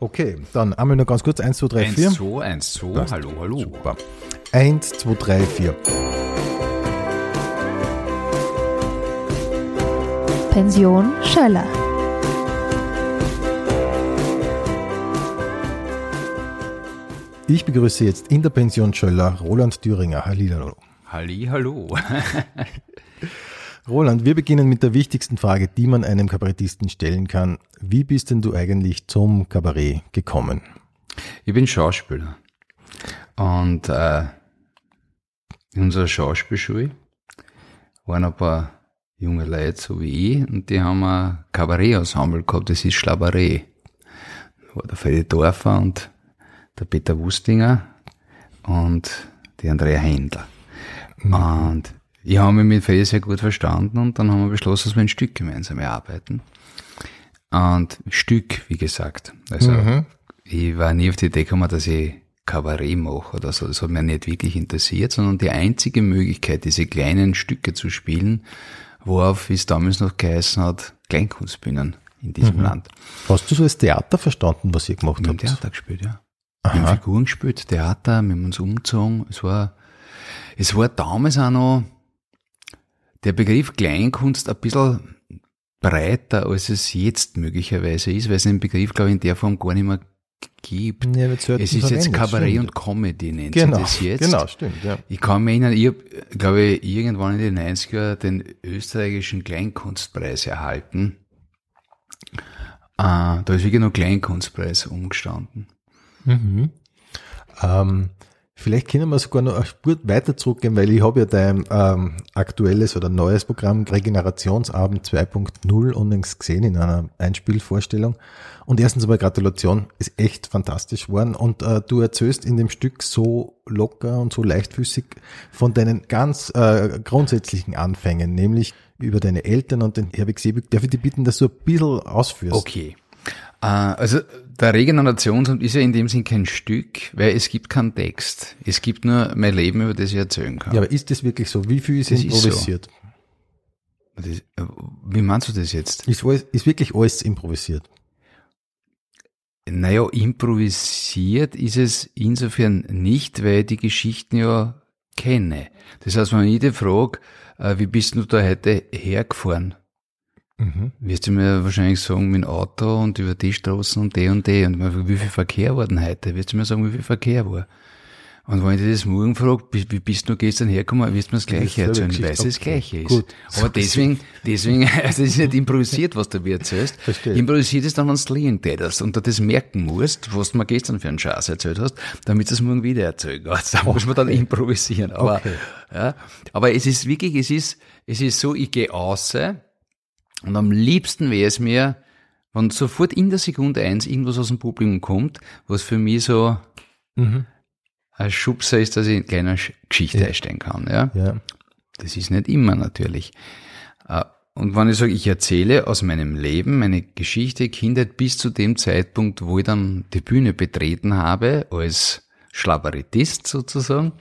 Okay, dann einmal noch ganz kurz. 1, 2, 3, 4. 1, 2, 1, 2, Passt. hallo, hallo. Super. 1, 2, 3, 4. Pension Schöller. Ich begrüße jetzt in der Pension Schöller Roland Thüringer. Hallihallo. Halli, hallo. Roland, wir beginnen mit der wichtigsten Frage, die man einem Kabarettisten stellen kann. Wie bist denn du eigentlich zum Kabarett gekommen? Ich bin Schauspieler. Und äh, in unserer Schauspielschule waren ein paar junge Leute, so wie ich, und die haben ein Kabarett-Ensemble gehabt, das ist Schlabarett. Da war der Freddy Dorfer und der Peter Wustinger und die Andrea Händler. Und ich habe mich mit Freddy sehr gut verstanden und dann haben wir beschlossen, dass wir ein Stück gemeinsam erarbeiten. Und Stück, wie gesagt. Also ich war nie auf die Idee gekommen, dass ich Kabarett mache oder so. Das hat mich nicht wirklich interessiert, sondern die einzige Möglichkeit, diese kleinen Stücke zu spielen, worauf, wie es damals noch geheißen hat, Kleinkunstbühnen in diesem Land. Hast du so als Theater verstanden, was ihr gemacht Wir haben habt? Theater gespielt, ja. Wir haben Figuren gespielt, Theater, wir haben uns umgezogen. Es war, es war damals auch noch der Begriff Kleinkunst ein bisschen breiter, als es jetzt möglicherweise ist, weil es den Begriff, glaube ich, in der Form gar nicht mehr gibt. Ja, es ist jetzt Kabarett stimmt. und Comedy, nennt Genau, sich das jetzt. genau, stimmt, ja. Ich kann mich erinnern, ich habe, glaube ich, irgendwann in den 90er den österreichischen Kleinkunstpreis erhalten. Äh, da ist wirklich nur Kleinkunstpreis umgestanden. Ähm, vielleicht können wir sogar noch eine Spur weiter zurückgehen, weil ich habe ja dein ähm, aktuelles oder neues Programm Regenerationsabend 2.0 unlängst gesehen in einer Einspielvorstellung. Und erstens aber Gratulation, ist echt fantastisch geworden. Und äh, du erzählst in dem Stück so locker und so leichtfüßig von deinen ganz äh, grundsätzlichen Anfängen, nämlich über deine Eltern und den Herbig Seebück. Darf ich dich bitten, dass du ein bisschen ausführst? Okay. Äh, also der Regenerationsamt ist ja in dem Sinn kein Stück, weil es gibt keinen Text. Es gibt nur mein Leben, über das ich erzählen kann. Ja, aber ist das wirklich so? Wie viel ist Das ist so. improvisiert? Das, wie meinst du das jetzt? Ist, alles, ist wirklich alles improvisiert? Naja, improvisiert ist es insofern nicht, weil ich die Geschichten ja kenne. Das heißt, wenn ich dich frage, äh, wie bist du da heute hergefahren? Wirst du mir wahrscheinlich sagen, mit dem Auto und über die Straßen und die und die. Und wie viel Verkehr war denn heute? Wirst du mir sagen, wie viel Verkehr war? Und wenn ich dich das morgen frage, wie bist du gestern hergekommen, wirst du mir das Gleiche Das erzählen, weil es das Geschichte. Gleiche ist. Gut. Aber deswegen, deswegen, also es ist nicht improvisiert, was du mir erzählst. Verstehe. Improvisiert ist dann, wenn du liegen tätest und du das merken musst, was du mir gestern für einen Schatz erzählt hast, damit du es morgen wieder erzählen kannst. Da muss man dann improvisieren. Aber, Okay. ja, aber es ist wirklich, es ist, es ist so, ich gehe außer und am liebsten wäre es mir, wenn sofort in der Sekunde eins irgendwas aus dem Publikum kommt, was für mich so ein Schubser ist, dass ich in eine kleine Sch- Geschichte einsteigen kann. Ja? Ja. Das ist nicht immer natürlich. Äh, Und wenn ich sage, ich erzähle aus meinem Leben meine Geschichte, Kindheit bis zu dem Zeitpunkt, wo ich dann die Bühne betreten habe, als Schlabarettist sozusagen,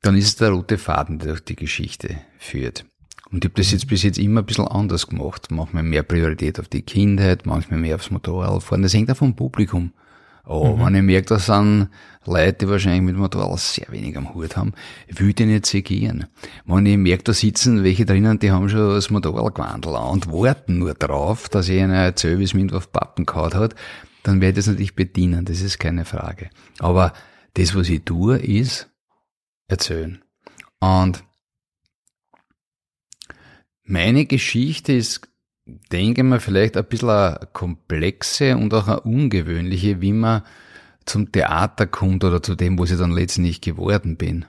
dann ist es der rote Faden, der durch die Geschichte führt. Und ich habe das jetzt bis jetzt immer ein bisschen anders gemacht. Manchmal mehr Priorität auf die Kindheit, manchmal mehr aufs Motorradfahren. Das hängt auch vom Publikum. Oh, wenn ich merke, das sind Leute, die wahrscheinlich mit Motorrad sehr wenig am Hut haben, will ich die nicht segieren. Wenn ich merke, da sitzen welche drinnen, die haben schon das Motorradgewandel an und warten nur drauf, dass ich ihnen erzähle, wie es mir auf Pappen gehauen hat, dann werde ich das natürlich bedienen, das ist keine Frage. Aber das, was ich tue, ist erzählen. Und meine Geschichte ist, denke ich mal, vielleicht ein bisschen eine komplexe und auch eine ungewöhnliche, wie man zum Theater kommt oder zu dem, wo ich dann letztendlich geworden bin.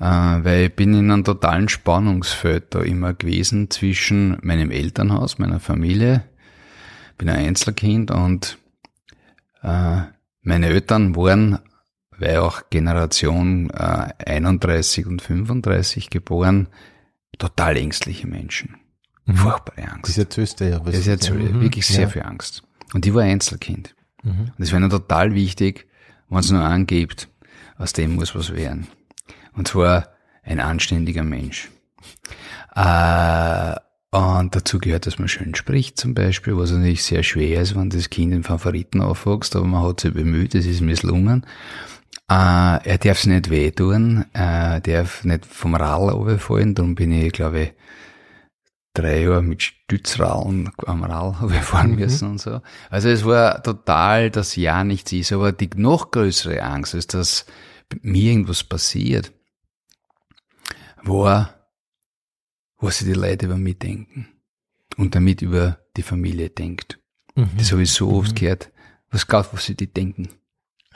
Äh, weil ich bin in einem totalen Spannungsfeld da immer gewesen zwischen meinem Elternhaus, meiner Familie, bin ein Einzelkind und äh, meine Eltern waren, weil auch Generation äh, 31 und 35 geboren, total ängstliche Menschen. Furchtbare Angst. Das du ja. Was Das ist jetzt Mhm. wirklich sehr ja. viel Angst. Und ich war Einzelkind. Und das wäre mir total wichtig, wenn es nur angibt, aus dem muss was werden. Und zwar ein anständiger Mensch. Äh, Und dazu gehört, dass man schön spricht zum Beispiel, was natürlich sehr schwer ist, wenn das Kind in Favoriten aufwächst, aber man hat sich bemüht, es ist misslungen. Äh, er darf sich nicht wehtun, er darf nicht vom Rall runterfallen, darum bin ich, glaube ich, drei Jahre mit Stützrallen am Rall fahren mhm. müssen und so. Also es war total, dass ja nichts ist, aber die noch größere Angst ist, dass mir irgendwas passiert, war, was sich die Leute über mich denken und damit über die Familie denkt. Mhm. Das habe ich so oft mhm. gehört. Was glaubt, was sie die denken?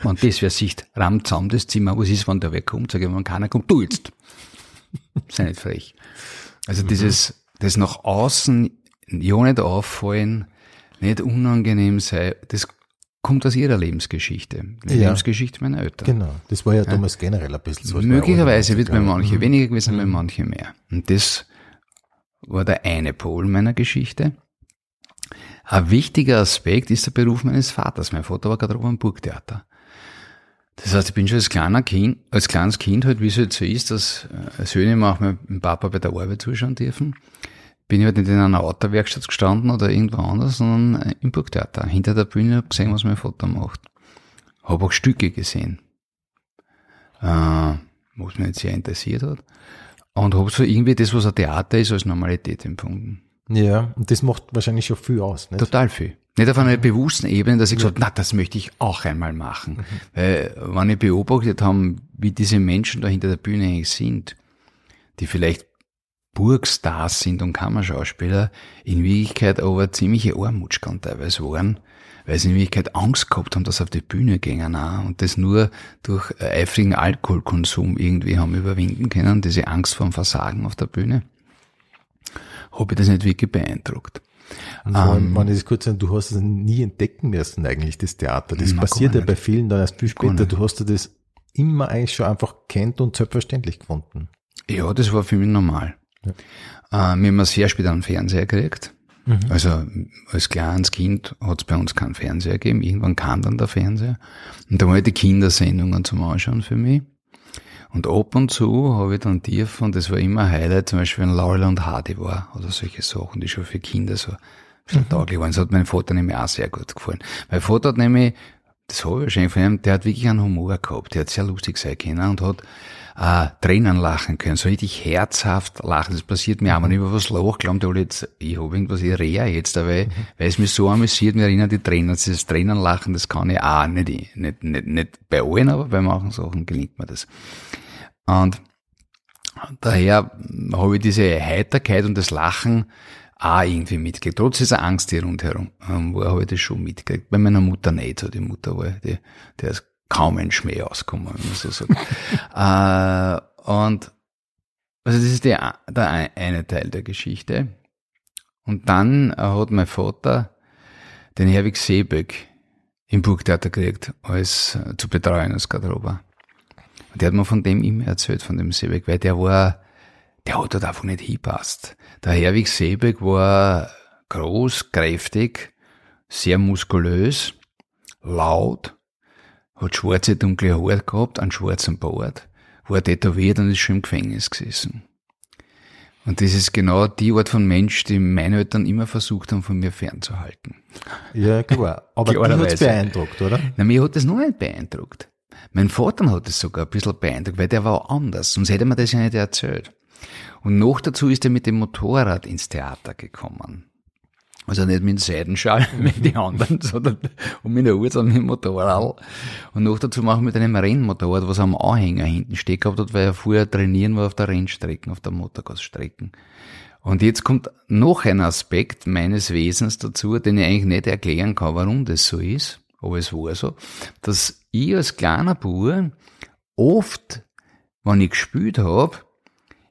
Wenn das wer sieht, rammt zusammen das Zimmer, was ist, wenn der wer kommt? Sage ich, wenn keiner kommt, du jetzt. Sei nicht frech. Also mhm. dieses, das nach außen ja nicht auffallen, nicht unangenehm sein, das kommt aus ihrer Lebensgeschichte, die ja. Lebensgeschichte meiner Eltern. Genau, das war ja damals ja. generell ein bisschen so. Möglicherweise wird bei manche mhm. weniger gewesen, mhm. bei manche mehr. Und das war der eine Pol meiner Geschichte. Ein wichtiger Aspekt ist der Beruf meines Vaters. Mein Vater war gerade oben am Burgtheater. Das heißt, ich bin schon als kleiner Kind, als kleines Kind halt, wie es halt so ist, dass äh, Söhne manchmal dem Papa bei der Arbeit zuschauen dürfen. Bin ich halt nicht in einer Autowerkstatt gestanden oder irgendwo anders, sondern äh, im Burgtheater. Hinter der Bühne habe gesehen, was mein Vater macht. Habe auch Stücke gesehen. Äh, was mich jetzt sehr interessiert hat. Und habe so irgendwie das, was ein Theater ist, als Normalität empfunden. Ja, und das macht wahrscheinlich schon viel aus, nicht? Total viel. Nicht auf einer bewussten Ebene, dass ich gesagt habe, na, das möchte ich auch einmal machen. Mhm. Weil, wenn ich beobachtet habe, wie diese Menschen da hinter der Bühne eigentlich sind, die vielleicht Burgstars sind und Kammerschauspieler, in Wirklichkeit aber ziemliche Armutschkan teilweise waren, weil sie in Wirklichkeit Angst gehabt haben, dass sie auf die Bühne gehen auch, und das nur durch eifrigen Alkoholkonsum irgendwie haben überwinden können, diese Angst vor dem Versagen auf der Bühne. Habe ich das nicht wirklich beeindruckt. Und vor allem, ähm, wenn ich das kurz sagen, du hast es nie entdecken müssen eigentlich, das Theater. Das passiert ja bei vielen dann erst viel später. Du hast ja das immer eigentlich schon einfach kennt und selbstverständlich gefunden. Ja, das war für mich normal. Ja. Äh, wir haben sehr spät einen Fernseher gekriegt. Mhm. Also als kleines Kind hat es bei uns keinen Fernseher gegeben. Irgendwann kam dann der Fernseher. Und da waren die Kindersendungen zum Anschauen für mich. Und ab und zu habe ich dann tief, und das war immer ein Highlight, zum Beispiel wenn Laurel und Hardy war, oder solche Sachen, die schon für Kinder so mhm. tauglich waren. Das hat meinem Vater nämlich auch sehr gut gefallen. Mein Vater hat nämlich, das habe ich wahrscheinlich von ihm, der hat wirklich einen Humor gehabt, der hat sehr lustig sein können und hat äh, Tränen lachen können, so richtig herzhaft lachen. Das passiert mir auch, wenn ich über was lache, glaubt alle jetzt, ich habe irgendwas, ich rehe jetzt, weil, mhm. weil es mich so amüsiert, mir erinnert die Tränen, dieses Tränen lachen, das kann ich auch nicht, nicht, nicht, nicht bei allen, aber bei manchen Sachen gelingt mir das. Und daher habe ich diese Heiterkeit und das Lachen auch irgendwie mitgekriegt. Trotz dieser Angst hier rundherum ähm, wo habe ich das schon mitgekriegt. Bei meiner Mutter nicht so. Die Mutter war, die, der ist kaum ein Schmäh ausgekommen, wenn man so sagt. äh, und also das ist der, der eine Teil der Geschichte. Und dann hat mein Vater den Herwig Seeböck im Burgtheater gekriegt, als äh, zu betreuen als Garderober. Und der hat mir von dem immer erzählt, von dem Seebeck, weil der war, der hat dort einfach nicht hingepasst. Der Herwig Seebeck war groß, kräftig, sehr muskulös, laut, hat schwarze, dunkle Haare gehabt, einen schwarzen Bart, war tätowiert und ist schon im Gefängnis gesessen. Und das ist genau die Art von Mensch, die meine Eltern immer versucht haben, von mir fernzuhalten. Ja, klar. Aber die hat beeindruckt, oder? Na, mir hat das noch nicht beeindruckt. Mein Vater hat es sogar ein bisschen beeindruckt, weil der war anders, sonst hätte man das ja nicht erzählt. Und noch dazu ist er mit dem Motorrad ins Theater gekommen. Also nicht mit dem Seidenschal, mit den anderen, sondern und mit der Uhr, sondern mit dem Motorrad. Und noch dazu machen mit einem Rennmotorrad, was am Anhänger hinten steht gehabt hat, weil er vorher trainieren war auf der Rennstrecken, auf der Motorgasstrecken. Und jetzt kommt noch ein Aspekt meines Wesens dazu, den ich eigentlich nicht erklären kann, warum das so ist aber es war so, dass ich als kleiner Bub oft, wenn ich gespielt habe,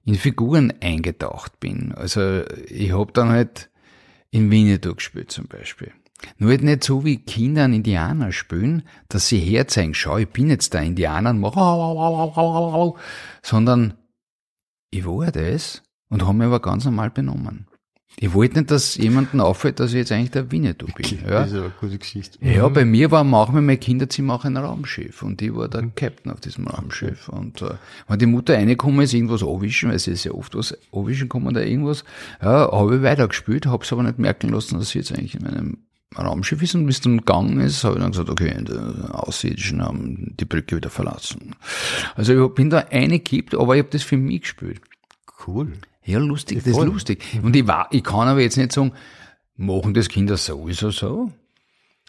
in Figuren eingetaucht bin. Also ich habe dann halt in Winnetou gespielt zum Beispiel. Nur halt nicht so wie Kinder einen Indianer spielen, dass sie herzeigen, schau, ich bin jetzt der Indianer, sondern ich war das und habe mich aber ganz normal benommen. Ich wollte nicht, dass jemandem auffällt, dass ich jetzt eigentlich der Winnetou bin. Ja. Das ist aber eine gute Geschichte. Ja, Mhm. bei mir war manchmal mein Kinderzimmer auch ein Raumschiff und ich war der Captain auf diesem Raumschiff. Und äh, wenn die Mutter reingekommen ist, irgendwas anwischen, weil sie ist ja oft was anwischen kommen da irgendwas, ja, habe ich weitergespielt, habe es aber nicht merken lassen, dass sie jetzt eigentlich in meinem Raumschiff ist und bis dann gegangen ist, habe ich dann gesagt, okay, die Außerirdischen haben die Brücke wieder verlassen. Also ich bin da eingekippt, aber ich habe das für mich gespielt. Cool. Ja, lustig, das ist voll. lustig. Und ich, war, ich kann aber jetzt nicht sagen, machen das Kinder sowieso so?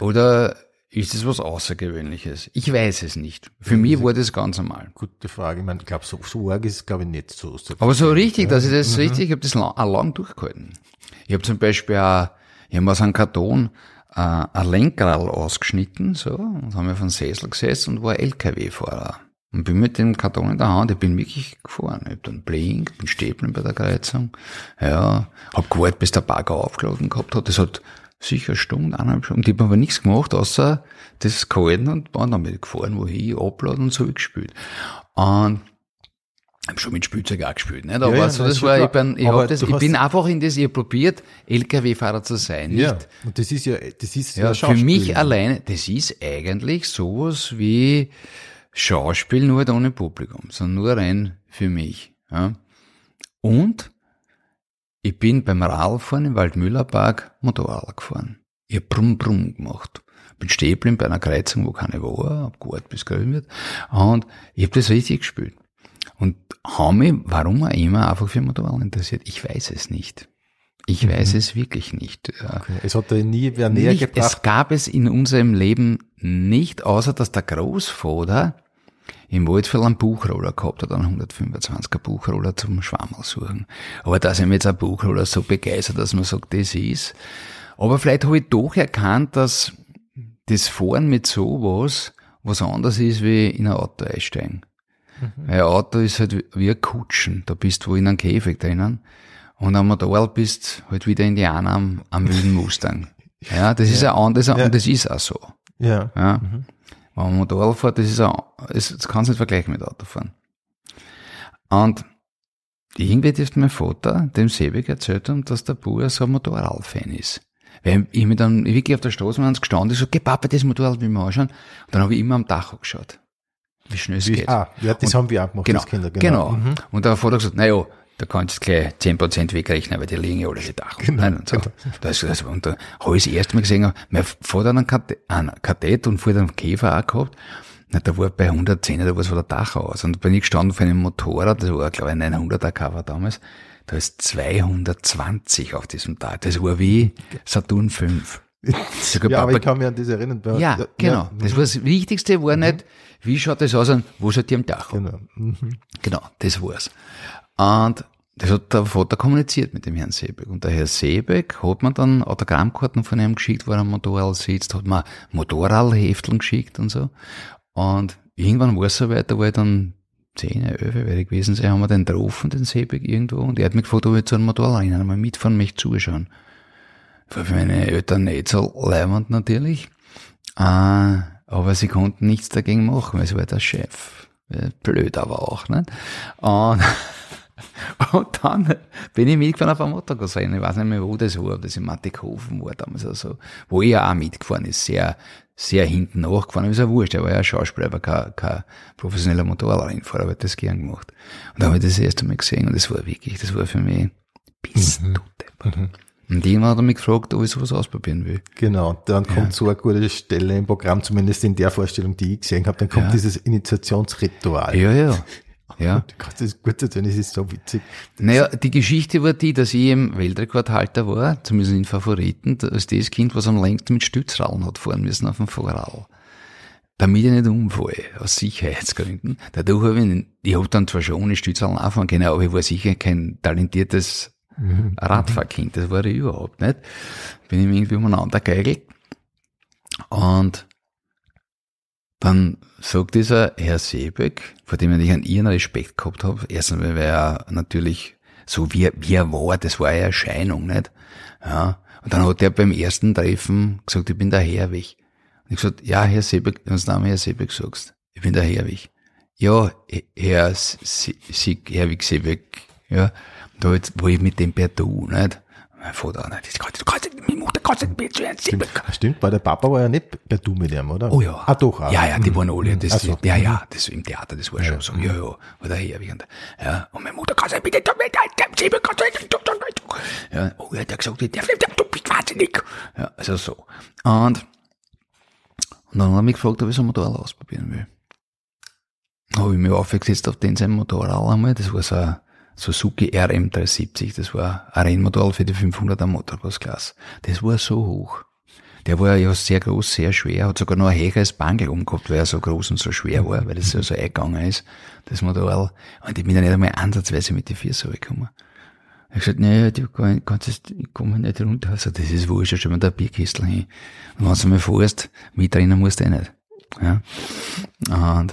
Oder ist es was Außergewöhnliches? Ich weiß es nicht. Für mich war das ganz normal. Gute Frage. Ich meine, ich glaube, so, so arg ist es, glaube ich, nicht so. Aber so richtig, dass ich das richtig, ich habe das lang, auch lang durchgehalten. Ich habe zum Beispiel auch, ich habe aus einem Karton äh, ein Lenkrad ausgeschnitten, so, und haben wir einen Sessel gesessen und war LKW-Fahrer. Und bin mit dem Karton in der Hand, ich bin wirklich gefahren. Ich hab dann blink, bin stehen bei der Kreuzung. Ja, hab gewartet, bis der Bagger aufgeladen gehabt hat. Das hat sicher eine Stunde, eineinhalb Stunden. Und ich hab aber nichts gemacht, außer das gehalten und war damit gefahren, wohin, abladen und so ich gespielt. Und hab schon mit Spielzeug auch gespielt, nicht? Aber ja, so, nein, das war, ich, bin, ich, hab das, ich bin einfach in das, ich probiert, LKW-Fahrer zu sein, nicht? Ja, und das ist ja, das ist Ja, für Schauspiel. mich alleine, das ist eigentlich sowas wie Schauspiel nur halt ohne Publikum, sondern nur rein für mich. Ja. Und ich bin beim Radfahren im Waldmüllerpark Motorrad gefahren. Ich hab Brumm Brumm gemacht. Bin stehen bei einer Kreuzung, wo keine war, hab gewartet, bis grün wird. Und ich hab das richtig gespielt. Und habe mich, warum auch immer, einfach für Motorrad interessiert. Ich weiß es nicht. Ich weiß es wirklich nicht. Ja. Okay. Es hat dir nie wer näher Nicht, gebracht. es gab es in unserem Leben nicht, außer dass der Großvater im Waldviertel einen Buchroller gehabt hat, einen 125er Buchroller zum Schwammerl suchen. Aber da sind wir jetzt ein Buchroller so begeistert, dass man sagt, das ist. Aber vielleicht habe ich doch erkannt, dass das Fahren mit sowas was anderes ist, wie in ein Auto einsteigen. Weil ein Auto ist halt wie ein Kutschen. Da bist du in einem Käfig drinnen. Und am Motorrad bist halt wieder Indianer am, am wilden Mustang. Ja, das ist ein anderes, und das ist auch so. Ja. Ja. Wenn man Motorrad fährt, das ist auch, das, kannst du nicht vergleichen mit Autofahren. Und irgendwie dürfte mein Vater dem Sebek erzählt haben, dass der Bauer so ein Motorradfan ist. Weil ich mir dann wirklich auf der Straße mal gestanden, so, geh Papa, das Motorrad will ich mir anschauen. Und dann habe ich immer am Dach geschaut. Wie schnell es Wie, geht. ah, ja, das haben wir auch gemacht Genau, als Kinder. genau. Und der Vater hat gesagt, naja, da kannst du gleich 10% wegrechnen, weil die liegen ja alle die Dach. Genau, Nein, und, so. das, das, und da habe ich das erste Mal gesehen, mein Vater hat einen Kadett, einen Kadett und vorher einen Käfer auch gehabt. Na, da war bei 110, da war es der Dach aus. Und da bin ich gestanden vor einem Motorrad, das war, glaube ich, ein 900er Cover damals. Da ist 220 auf diesem Tag. Das war wie Saturn 5. Sogar Ja, aber Papa- ich kann mich an das erinnern. Bei- ja, genau. Ja, Das war das Wichtigste, war nicht, wie schaut das aus und wo seid ihr am Dach? genau. Mhm. Genau, das war's. Und das hat der Vater kommuniziert mit dem Herrn Seebeck. Und der Herr Seebeck hat mir dann Autogrammkarten von ihm geschickt, wo er am Motorrad sitzt, hat mir Motorradhefteln geschickt und so. Und irgendwann war es soweit, da war ich dann 10, 11 werde ich gewesen sein, haben wir den getroffen, den Seebeck irgendwo, und er hat mich gefragt, ob ich zu einem Motorradrennen mal mitfahren möchte, zuschauen. War für meine Eltern nicht so leibend natürlich. Äh, aber sie konnten nichts dagegen machen, weil sie war der Chef. Äh, Blöd aber auch, nicht? Und, und dann bin ich mitgefahren auf einem Motorradrennen. Ich weiß nicht mehr, wo das war, ob das in Mattighofen war damals oder so. Wo ich ja auch mitgefahren ist, sehr, sehr hinten nachgefahren. Aber ist ja wurscht, er war ja ein Schauspieler, aber kein, kein professioneller Motorradrennfahrer, aber hat das gern gemacht. Und da habe ich das erste Mal gesehen und das war wirklich, das war für mich bis du deppert. Und irgendwann hat er mich gefragt, ob ich sowas ausprobieren will. Genau, dann kommt so eine gute Stelle im Programm, zumindest in der Vorstellung, die ich gesehen habe, dann kommt Ja. dieses Initiationsritual. Ja, ja. Ja. Gott, das ist gut es ist so witzig. Naja, die Geschichte war die, dass ich im Weltrekordhalter war, zumindest in Favoriten, als das Kind, was am längsten mit Stützrallen hat fahren müssen auf dem Vorrad. Damit ich nicht umfalle, aus Sicherheitsgründen. Dadurch habe ich, nicht- ich habe dann zwar schon ohne Stützrallen anfahren können, aber ich war sicher kein talentiertes Radfahrkind, das war ich überhaupt nicht. Bin ich irgendwie umeinander geigelt. Und dann sagt dieser Herr Seebeck, vor dem ich einen ihren Respekt gehabt habe, erstens, weil er natürlich so wie, wie er war, das war eine Erscheinung, nicht? Ja. Und dann hat er beim ersten Treffen gesagt, ich bin der Herwig. Und ich gesagt, ja, Herr Seebeck, wenn du Name Herr Seebeck sagst, ich bin der Herwig. Ja, Herr Se- Herwig Seebeck, ja. Da jetzt war ich mit dem per Du, nicht? Mein Vater, nein, das kannst du, kannst du, meine Mutter kannst du nicht mehr zu Stimmt, stimmt, weil der Papa war ja nicht bei du mit ihm, oder? Oh ja. Ah, doch, auch. Ja, ja, die waren alle, Mhm. das, so. ja, ja, das im Theater, das war schon so, ja, ja, oder her, ja, und meine Mutter kann sich bitte, ja, oh, er hat ja gesagt, ich darf nicht, du bist wahnsinnig, ja, also so. Und, und dann hat er mich gefragt, ob ich so ein Motorrad ausprobieren will. Habe ich mich aufgesetzt auf den sein Motorrad einmal, das war so ein Suzuki RM370, das war ein Rennmotorrad für die 500er Motocross-Klasse. Das war so hoch. Der war ja sehr groß, sehr schwer, hat sogar noch ein höheres Bangel umgehabt, weil er so groß und so schwer war, weil das ja so eingegangen ist, das Motorrad. Und ich bin ja nicht einmal ansatzweise mit den Füßen gekommen. Ich gesagt, naja, du kann- kannst ich komme nicht runter. Also, das ist wurscht, mir da ein Bierkistel hin. Und wenn du mal fährst, mitrennen musst du eh nicht. Ja. Und, und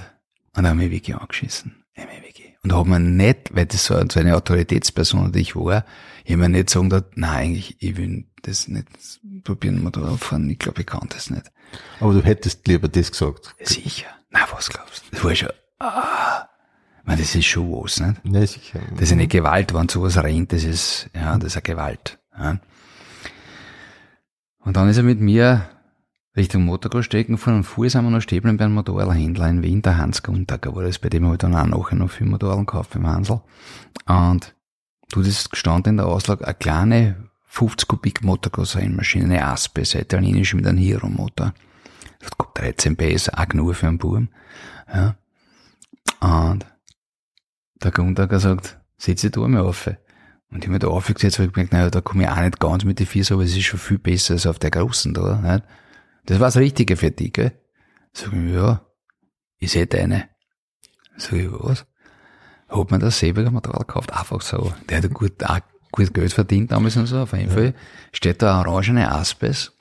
dann hab ich mich wirklich angeschissen. Ich mich. Und hab mir nicht, weil das so, eine Autoritätsperson, die ich war, ich mir nicht sagen, gedacht, nein, eigentlich, ich will das nicht probieren, Motorrad fahren. Ich glaube, ich kann das nicht. Aber du hättest lieber das gesagt. Sicher. Na, was glaubst du? Das war schon, ah. Meine, das ist schon was, nicht? Ne, sicher. Das ist eine Gewalt, wenn sowas rennt, das ist, ja, das ist eine Gewalt. Ja. Und dann ist er mit mir Richtung Motorradstecken gefahren und vorher sind wir noch stehen bei einem Motorradhändler in Wien, der Hans Guntager war das, bei dem habe ich dann auch nachher noch viel Motorrad gekauft beim Hansel. Und du, das gestanden in der Auslage, eine kleine 50 Kubik Motocross-Rennmaschine, eine Aspes, eine italienische mit einem Hero-Motor. Das hat gut 13 PS, auch genug für einen Buben. Ja. Und der Gundager sagt, setz dich da mal auf. Und ich hab mir da aufgesetzt, weil ich gemerkt, naja, da komme ich auch nicht ganz mit den Füßen, aber es ist schon viel besser als auf der großen da. Nicht? Das war das Richtige für dich, gell? Sag ich, ja, ich seh deine. Sag ich, was? Hat man das selber Material gekauft? Einfach so. Der hat gut, auch gut Geld verdient damals und so. Auf jeden Fall steht da eine orangene Aspes.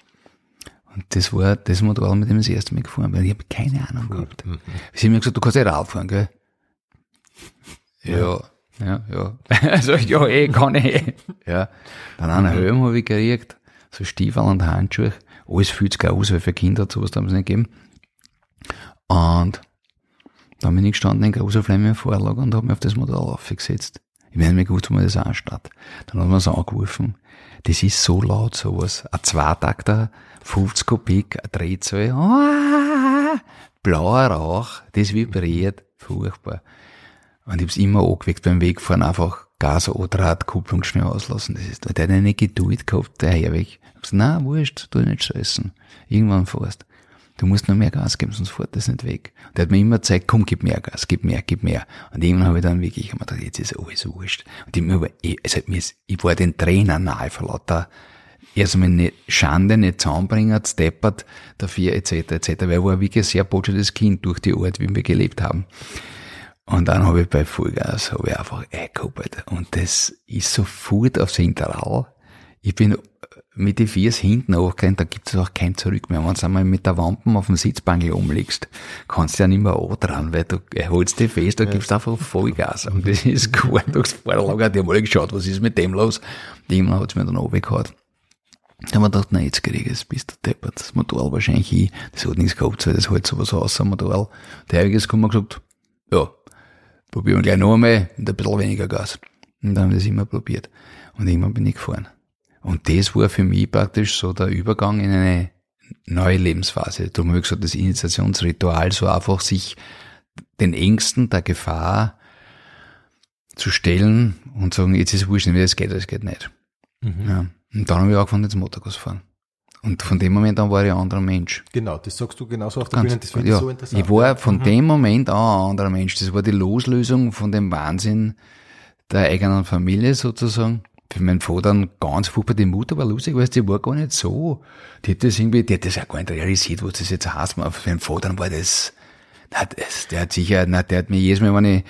Und das war das Motorrad, mit dem ich das erste Mal gefahren bin. Ich habe keine Ahnung gehabt. Sie haben mir gesagt, du kannst ja Rad fahren, gell? Ja, ja, ja. Also, ja, eh, kann ich. Ja. Dann einen Helm habe ich gekriegt, so Stiefel und Handschuhe. Alles viel zu groß, weil für Kinder hat sowas damals nicht gegeben. Und dann bin ich gestanden in großer Flamme im Vorlager und habe mich auf das Modell aufgesetzt. Ich bin nicht gewusst, wo man das anstatt. Dann hat man es angerufen. Das ist so laut, sowas. Ein Zweitakter, 50 Kubik, ein Drehzahl. Ah, blauer Rauch, das vibriert. Furchtbar. Und ich hab's immer angeweckt beim Wegfahren, einfach Gas andraht, Kupplung schnell auslassen. Das ist, der hat eine Geduld gehabt, der Herweg. Ich hab gesagt, nein, wurscht, tu nicht stressen. Irgendwann fährst. Du musst noch mehr Gas geben, sonst fährt das nicht weg. Und der hat mir immer gezeigt, komm, gib mehr Gas, gib mehr, gib mehr. Und irgendwann habe ich dann wirklich ich mir gedacht, jetzt ist alles wurscht. Und ich, mir, ich, hat mir, ich war den Trainer nahe vor lauter, erstmal nicht Schande, nicht zusammenbringen, steppert, dafür, etc., etc., weil er war wirklich ein sehr botschaftliches Kind durch die Art, wie wir gelebt haben. Und dann habe ich bei Vollgas, habe ich einfach eingekuppelt. Und das ist sofort aufs Hinterrad. Ich bin mit den Viers hinten hochgerannt, da gibt es auch kein Zurück mehr. Wenn du einmal mit der Wampen auf dem Sitzbangel umlegst, kannst du ja nicht mehr dran, weil du holst dich fest, da gibst du einfach Vollgas. Und das ist gut durchs Vorlager. Die haben alle geschaut, was ist mit dem los? Irgendwann hat es mir dann runtergehauen. Da haben wir gedacht, na, jetzt krieg ich es, bist du deppert. Das Motorrad wahrscheinlich ich. Das hat nichts gehabt, weil das halt sowas aus, am Motorrad. Der ist gekommen und gesagt, ja, probieren wir gleich noch einmal und ein bisschen weniger Gas. Und dann haben wir das immer probiert. Und irgendwann bin ich gefahren. Und das war für mich praktisch so der Übergang in eine neue Lebensphase. Darum habe ich gesagt, das Initiationsritual, so einfach sich den Ängsten der Gefahr zu stellen und sagen, jetzt ist es wurscht, wie das geht, das geht nicht. Ja. Und dann habe ich angefangen, jetzt Motocross fahren. Und von dem Moment an war ich ein anderer Mensch. Genau, das sagst du genauso auf der Ganz, Bühne, das finde ja, ich so interessant. ich war von dem Moment an ein anderer Mensch. Das war die Loslösung von dem Wahnsinn der eigenen Familie sozusagen. Für meinen Vater ganz furchtbar, die Mutter war lustig, weil die war gar nicht so. Die hat das irgendwie, die hat das auch gar nicht realisiert, was das jetzt heißt. Aber für meinen Vater war das, na, das, der hat sicher, na, der hat mir jedes Mal, wenn ich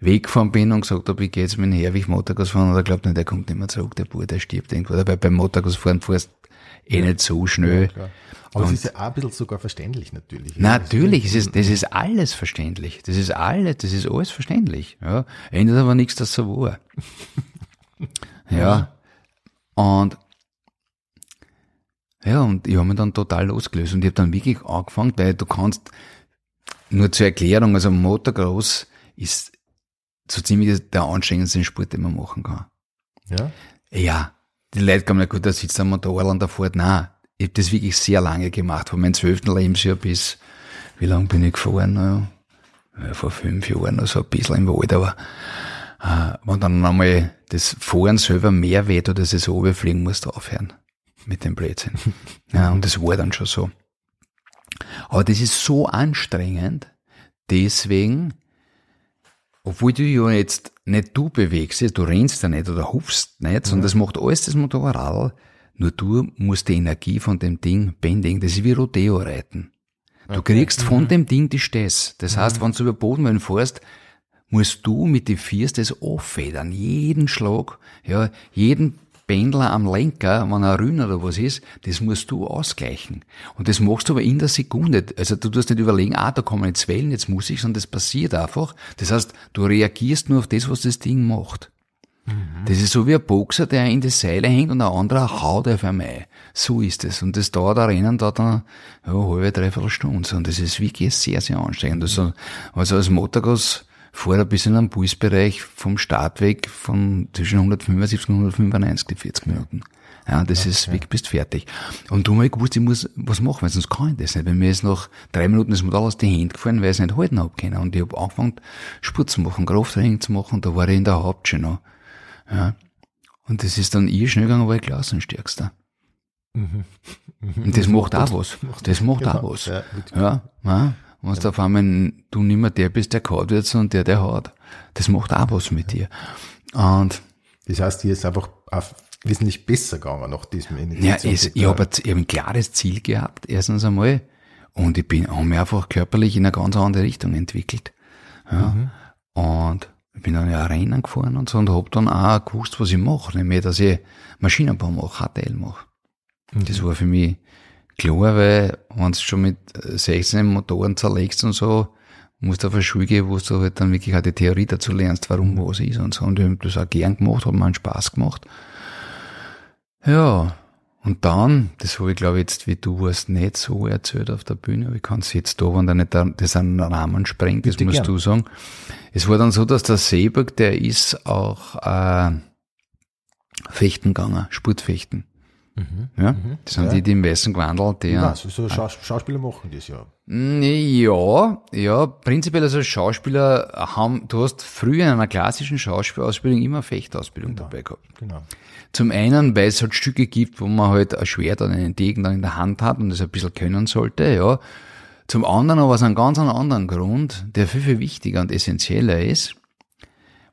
weggefahren bin und gesagt habe, ich gehe jetzt mit dem Herwig Motocross fahren, und er glaubt nicht, der kommt nicht mehr zurück, der Bub, der stirbt irgendwo. Dabei beim Motocross fahren fährst eh nicht so schnell. Klar. Aber es ist ja auch ein bisschen sogar verständlich natürlich. Natürlich, es ist, das ist alles verständlich. Das ist alles, das ist alles verständlich. Ja. Ändert aber nichts, dass so war. ja. Und, ja, und ich habe mich dann total losgelöst und ich habe dann wirklich angefangen, weil du kannst, nur zur Erklärung, also Motocross ist so ziemlich der anstrengendste Sport, den man machen kann. Ja? Ja, die Leute kommen ja gut, da sitzt ein Motorrad und da fährt. Nein, ich habe das wirklich sehr lange gemacht, von meinem zwölften Lebensjahr bis, wie lange bin ich gefahren? Ja, vor fünf Jahren oder so ein bisschen im Wald, aber äh, wenn dann einmal das Fahren selber mehr weht oder das runterfliegen, musst du aufhören mit dem Blödsinn. Ja, und das war dann schon so. Aber das ist so anstrengend, deswegen, obwohl du ja jetzt nicht du bewegst, du rennst ja nicht oder hupfst nicht, sondern das macht alles das Motorrad, nur du musst die Energie von dem Ding bändigen. Das ist wie Rodeo reiten. Du kriegst von dem Ding die Stess. Das heißt, wenn du über Bodenwellen fährst, musst du mit die Viers das auffedern. Jeden Schlag, ja, jeden Pendler am Lenker, wenn er Rühn oder was ist, das musst du ausgleichen. Und das machst du aber in der Sekunde. Also du tust nicht überlegen, ah, da kommen jetzt Wellen, jetzt muss ich, sondern das passiert einfach. Das heißt, du reagierst nur auf das, was das Ding macht. Mhm. Das ist so wie ein Boxer, der in die Seile hängt und ein anderer haut auf einmal ein. So ist es. Und das dauert ein Rennen, dauert dann, ja, halbe, dreiviertel Stunde. Und das ist wirklich sehr, sehr anstrengend. Also, also als Motocross fährt ein bisschen am Pulsbereich vom Startweg von zwischen 175 und 195 die 40 Minuten. Ja, das okay. ist weg, bist fertig. Und darum habe ich gewusst, ich muss was machen, weil sonst kann ich das nicht. Wenn mir jetzt nach drei Minuten das Modell aus den Händen gefallen, weil ich es nicht halten habe können. Und ich habe angefangen, Sport zu machen, Krafttraining zu machen, und da war ich in der Haupt schon noch. Ja. Und das ist dann ihr schnell gegangen, war ich Klassenstärkster. Mhm. Und das, das macht auch was. Das macht genau. auch was. Ja, ja. Wenn du auf einmal du nicht mehr der bist, der kaut wird, sondern der, der hat. Das macht auch was mit dir. Und das heißt, hier ist einfach wesentlich besser gegangen nach diesem. Ja, es, ich habe hab ein klares Ziel gehabt, erstens einmal. Und ich bin, habe mich einfach körperlich in eine ganz andere Richtung entwickelt. Ja. Mhm. Und ich bin dann ja Rennen gefahren und so und habe dann auch gewusst, was ich mache. Nämlich, dass ich Maschinenbau mache, HTL mache. Mhm. Das war für mich klar, weil wenn du schon mit 16 Motoren zerlegst und so, musst du auf eine Schule gehen, wo du halt dann wirklich auch die Theorie dazu lernst, warum was ist und so. Und ich habe das auch gern gemacht, hat mir einen Spaß gemacht. Ja, und dann, das habe ich glaube jetzt, wie du warst, nicht so erzählt auf der Bühne, aber ich kann es jetzt da, wenn da nicht der, das einen Rahmen sprengt, das Bitte musst gern. du sagen. Es war dann so, dass der Seeberg, der ist auch äh, Fechten gegangen, Sportfechten. Mhm. Ja, mhm. das sind ja. die, die im weißen Gewandel, die. Ja, so, so Schaus Schauspieler machen das ja. Ja, ja, prinzipiell also Schauspieler haben, du hast früher in einer klassischen Schauspielausbildung immer Fechtausbildung genau. dabei gehabt. Genau. Zum einen, weil es halt Stücke gibt, wo man halt ein Schwert oder einen Degen dann in der Hand hat und das ein bisschen können sollte, ja. Zum anderen aber aus einem ganz anderen Grund, der viel, viel wichtiger und essentieller ist,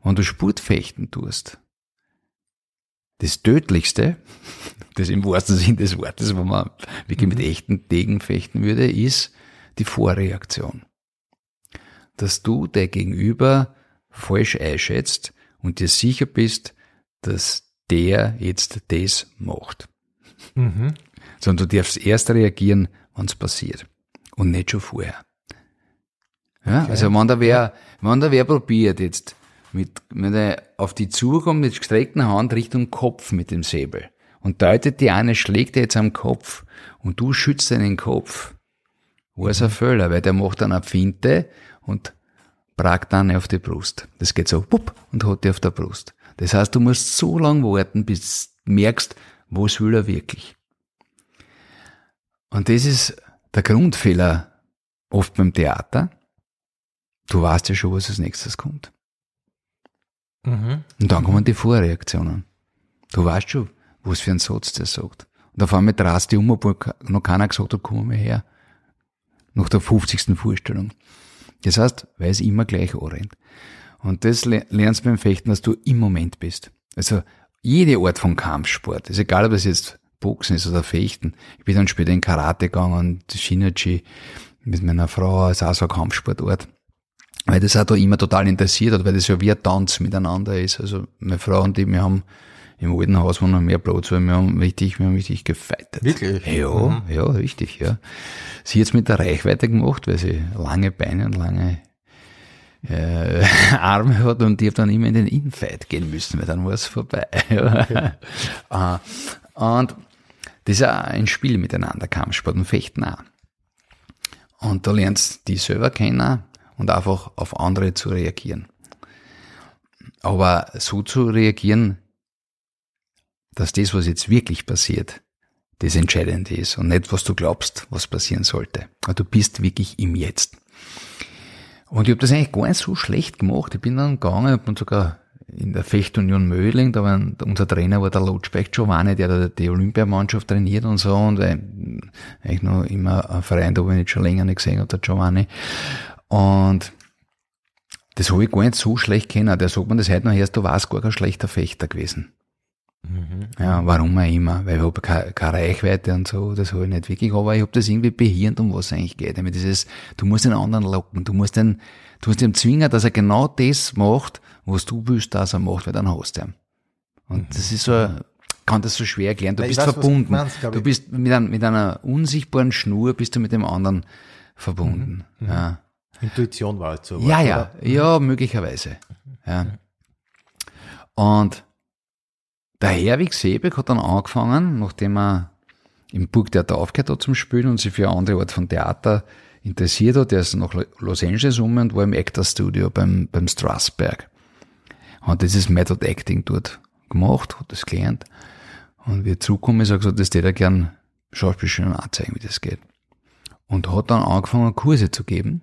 wenn du Spurtfechten tust. Das Tödlichste, das im wahrsten Sinn des Wortes, wo man wirklich mit mhm. echten Degen fechten würde, ist die Vorreaktion. Dass du der Gegenüber falsch einschätzt und dir sicher bist, dass der jetzt das macht. Mhm. Sondern du darfst erst reagieren, wenn es passiert. Und nicht schon vorher. Ja, okay. Also wenn da wer, wenn da wer probiert jetzt, mit, wenn er auf die zukommt mit gestreckter Hand Richtung Kopf mit dem Säbel und deutet die eine, schlägt er jetzt am Kopf und du schützt deinen Kopf, ist ein Fehler, weil der macht dann eine Finte und pragt dann auf die Brust. Das geht so, wupp, und hat die auf der Brust. Das heißt, du musst so lange warten, bis du merkst, was will er wirklich. Und das ist der Grundfehler oft beim Theater. Du weißt ja schon, was als nächstes kommt. Mhm. Und dann kommen die Vorreaktionen. Du weißt schon, was für ein Satz der sagt. Und auf einmal drast die um, obwohl noch keiner gesagt hat, komm mal her. Nach der 50. Vorstellung. Das heißt, weil es immer gleich anrennt. Und das lernst du beim Fechten, dass du im Moment bist. Also jede Art von Kampfsport, ist egal, ob es jetzt Boxen ist oder Fechten. Ich bin dann später in Karate gegangen, Shinachi mit meiner Frau, ist auch so ein Kampfsportort. Weil das auch da immer total interessiert hat, weil das ja wie ein Tanz miteinander ist. Also meine Frau und ich, wir haben im alten Haus wo noch mehr Platz, weil wir haben richtig, wir haben richtig gefeitet. Wirklich? Ja, mhm. ja, richtig, ja. Sie jetzt mit der Reichweite gemacht, weil sie lange Beine und lange äh, Arme hat und die habe dann immer in den Infight gehen müssen, weil dann war es vorbei. Okay. uh, und das ist auch ein Spiel miteinander, Kampfsport und Fechten auch. Und da lernst du die selber kennen und einfach auf andere zu reagieren. Aber so zu reagieren, dass das, was jetzt wirklich passiert, das Entscheidende ist und nicht, was du glaubst, was passieren sollte. Du bist wirklich im Jetzt. Und ich habe das eigentlich gar nicht so schlecht gemacht. Ich bin dann gegangen und sogar in der Fechtunion Mödling, da war unser Trainer war der Lotschbeck Giovanni, der die Olympiamannschaft trainiert und so und äh, eigentlich noch immer ein Verein, da wo ich nicht schon länger nicht gesehen habe, der Giovanni. Und das habe ich gar nicht so schlecht kennen. Der sagt man das heute noch erst, du warst gar kein schlechter Fechter gewesen. Mhm. Ja, warum auch immer, weil ich habe keine, keine Reichweite und so, das habe ich nicht wirklich, aber ich habe das irgendwie behirnt, um was es eigentlich geht. Nämlich dieses, du musst den anderen locken, du musst den, du musst ihm zwingen, dass er genau das macht, was du willst, dass er macht, weil dann hast du ihn. Und mhm. das ist so, kann das so schwer erklären. Du Nein, bist weiß, verbunden. Du, meinst, du bist mit, ein, mit, einer unsichtbaren Schnur bist du mit dem anderen verbunden. Mhm. mhm. Ja. Intuition war halt so. Ja, ja, oder? ja, möglicherweise. Ja. Und der Herwig Seebeck hat dann angefangen, nachdem er im Burgtheater aufgehört hat zum Spielen und sich für eine andere Art von Theater interessiert hat. Der ist nach Los Angeles um und war im Actor Studio beim, beim Strasberg hat dieses Method Acting dort gemacht, hat das gelernt. Und wie er zurückgekommen ist, hat er gesagt, das hätte er gern Schauspielschülern auch zeigen, wie das geht. Und hat dann angefangen, Kurse zu geben.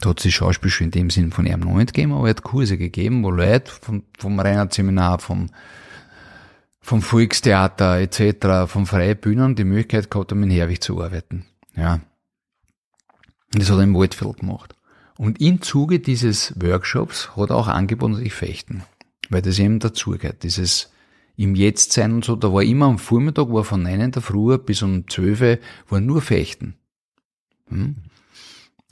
Da hat sich Schauspielschule in dem Sinn von ihm noch nicht gegeben, aber er hat Kurse gegeben, wo Leute vom, vom Reinhard Seminar, vom, vom Volkstheater etc., vom freien Bühnen die Möglichkeit gehabt haben, in Herwig zu arbeiten. Ja. Und das hat er im Waldviertel gemacht. Und im Zuge dieses Workshops hat er auch angeboten, sich fechten. Weil das eben dazugehört. Dieses im Jetzt sein und so, da war immer am Vormittag, war von 9 in der Früh bis um 12 war nur Fechten. Hm?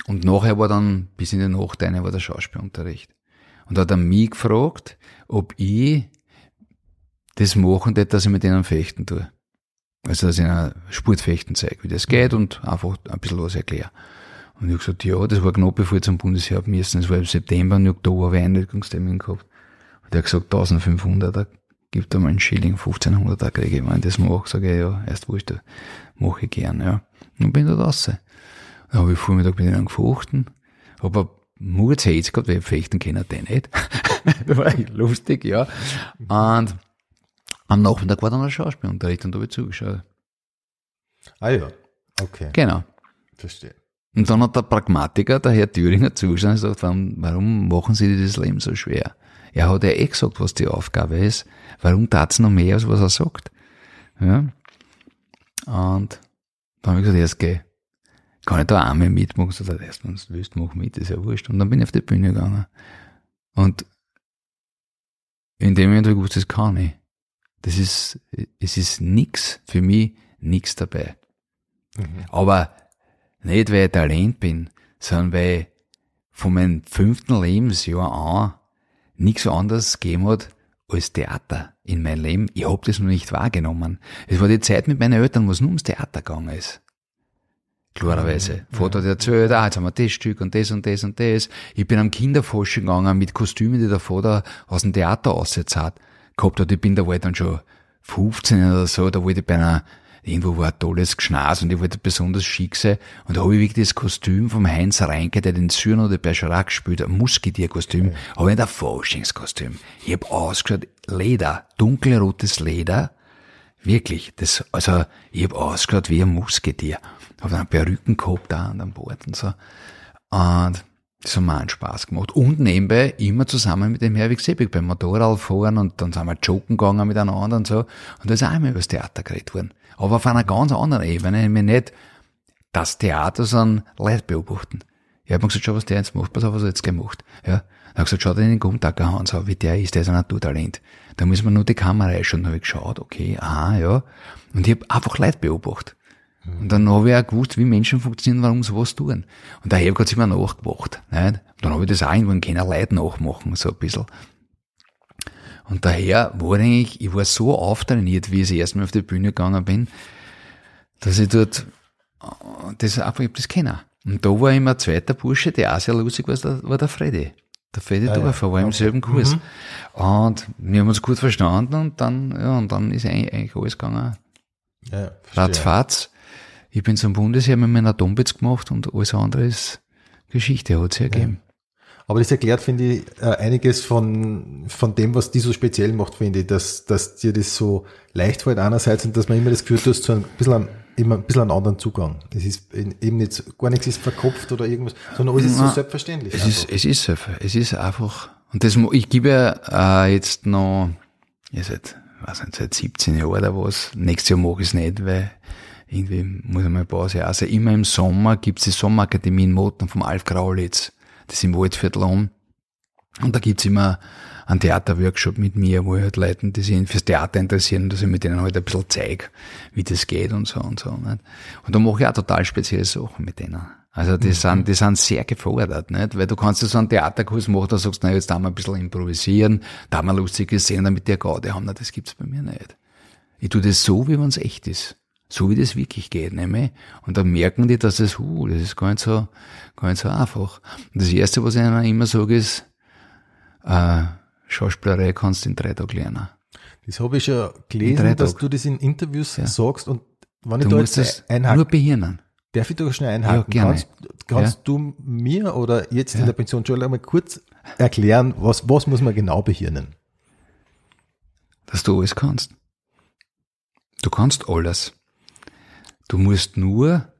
Und nachher war dann, bis in die Nacht eine war der Schauspielunterricht. Und da hat er mich gefragt, ob ich das machen hätte, dass ich mit denen fechten tue. Also, dass ich ihnen Sportfechten zeige, wie das geht und einfach ein bisschen was erkläre. Und ich habe gesagt, ja, das war knapp bevor ich zum Bundesheer hab müssen. Das war im September und da habe ich Einrückungstermin gehabt. Und der hat gesagt, 1500, da gibt er mal einen Schilling, 1500, da kriege ich, wenn ich das mache, sage ich, ja, erst wurscht, mache ich gern, ja. Und bin da draußen. Dann habe ich Vormittag mit ihnen gefochten, habe ein Murz gehabt, weil ich fechten kennen den nicht. das war lustig, ja. Und am Nachmittag war dann ein Schauspielunterricht und da habe ich zugeschaut. Ah ja, okay. Genau. Verstehe. Und dann hat der Pragmatiker, der Herr Thüringer, zugeschaut und gesagt, warum, machen Sie das Leben so schwer? Er hat ja eh gesagt, was die Aufgabe ist. Warum tat's noch mehr, als was er sagt? Ja. Und dann habe ich gesagt, erst geh. Kann ich da einmal mitmachen? So, der erst, wenn du willst, mach mit, ist ja wurscht. Und dann bin ich auf die Bühne gegangen. Und in dem Moment habe ich gewusst, das kann ich. Das ist, es ist nix, für mich nix dabei. Mhm. Aber nicht, weil ich Talent bin, sondern weil ich von meinem fünften Lebensjahr an nichts anderes gegeben hat als Theater in meinem Leben. Ich hab das noch nicht wahrgenommen. Es war die Zeit mit meinen Eltern, wo es nur ums Theater gegangen ist. Klarerweise. Vater hat erzählt, ah, jetzt haben wir das Stück und das und das und das. Ich bin am Kinderforschen gegangen mit Kostümen, die der Vater aus dem Theater ausgesetzt hat. Gehabt hat, ich bin da war ich dann schon 15 oder so, da wollte ich bei einer irgendwo war ein tolles Gschnas und ich wollte besonders schick sein. Und da habe ich wirklich das Kostüm vom Heinz Reinke, der den Cyrano de Bergerac spielt, ein Musketier-Kostüm, okay. habe ich ein Forschungskostüm. Ich habe ausgeschaut, Leder, dunkelrotes Leder, wirklich, das, also, ich habe ausgeschaut wie ein Musketier. Habe dann Perücken gehabt da an Bord und so. Und das hat mir einen Spaß gemacht. Und nebenbei immer zusammen mit dem Herwig Sebig beim Motorradfahren und dann sind wir joken gegangen miteinander und so. Und da ist auch immer über das Theater geredet worden. Aber auf einer ganz anderen Ebene, nämlich nicht das Theater, sondern Leute beobachten. Ich habe mir gesagt, schau, was der jetzt macht, pass auf, was er jetzt gemacht. Ja. Dann habe gesagt, schau dir den Hans an, wie der ist, der ist ein Naturtalent. Da muss man nur die Kamera reinschauen. Dann habe ich geschaut, okay, aha, ja. Und ich habe einfach Leute beobachtet. Und dann habe ich auch gewusst, wie Menschen funktionieren, warum sie was tun. Und der Herr hat sich mir nachgemacht. Nicht? Dann habe ich das auch irgendwann keiner Leute nachmachen, so ein bisschen. Und daher war eigentlich, ich war so auftrainiert, wie ich das erste Mal auf die Bühne gegangen bin, dass ich dort, das einfach, ich hab das kennen. Und da war immer ein zweiter Bursche, der auch sehr lustig war, der, war der Freddy. Der Freddy ah, Dorfer ja. war im selben Kurs. Mhm. Und wir haben uns gut verstanden und dann, ja, und dann ist eigentlich, eigentlich alles gegangen. Ja, Ratzfatz. Ich bin zum Bundesheer mit meiner Atombitz gemacht und alles andere ist Geschichte, hat sich ergeben. Aber das erklärt, finde ich, äh, einiges von, von dem, was die so speziell macht, finde ich, dass, dass dir das so leicht fällt einerseits und dass man immer das Gefühl hat, du ein bisschen einen, immer ein bisschen einen anderen Zugang. Es ist eben nicht, gar nichts ist verkopft oder irgendwas, sondern alles ist so selbstverständlich. Es ist, es ist, es ist einfach, und das, ich gebe ja äh, jetzt noch, ja, seit, weiß nicht, seit 17 Jahren oder was, nächstes Jahr mache ich es nicht, weil irgendwie muss ich mal Pause Also immer im Sommer gibt's die Sommerakademie in Moten vom Alf Graulitz das ist im Waldviertel an. Und da gibt's immer einen Theaterworkshop mit mir, wo ich halt Leuten, die sich fürs Theater interessieren, dass ich mit denen halt ein bisschen zeige, wie das geht und so und so. Nicht? Und da mache ich auch total spezielle Sachen mit denen. Also die mhm. sind, die sind sehr gefordert, nicht? Weil du kannst ja so einen Theaterkurs machen, da sagst du, na, jetzt da mal ein bisschen improvisieren, da mal lustige Szenen mit der Gaude haben, na, das gibt's bei mir nicht. Ich tu das so, wie wenn's echt ist so wie das wirklich geht, nämlich. Und dann merken die, dass das, uh, das ist gar nicht so, gar nicht so einfach. Und das erste, was ich ihnen immer sage, ist, äh, Schauspielerei kannst du in drei Tagen lernen. Das habe ich ja gelesen, dass du das in Interviews ja. sagst und wenn ich du da jetzt das einhaken, nur behirnen. Darf ich da schnell einhaken? Ja. Kannst, kannst ja. du mir oder jetzt in der Pension schon einmal kurz erklären, was, was muss man genau behirnen? Dass du alles kannst. Du kannst alles. Du musst nur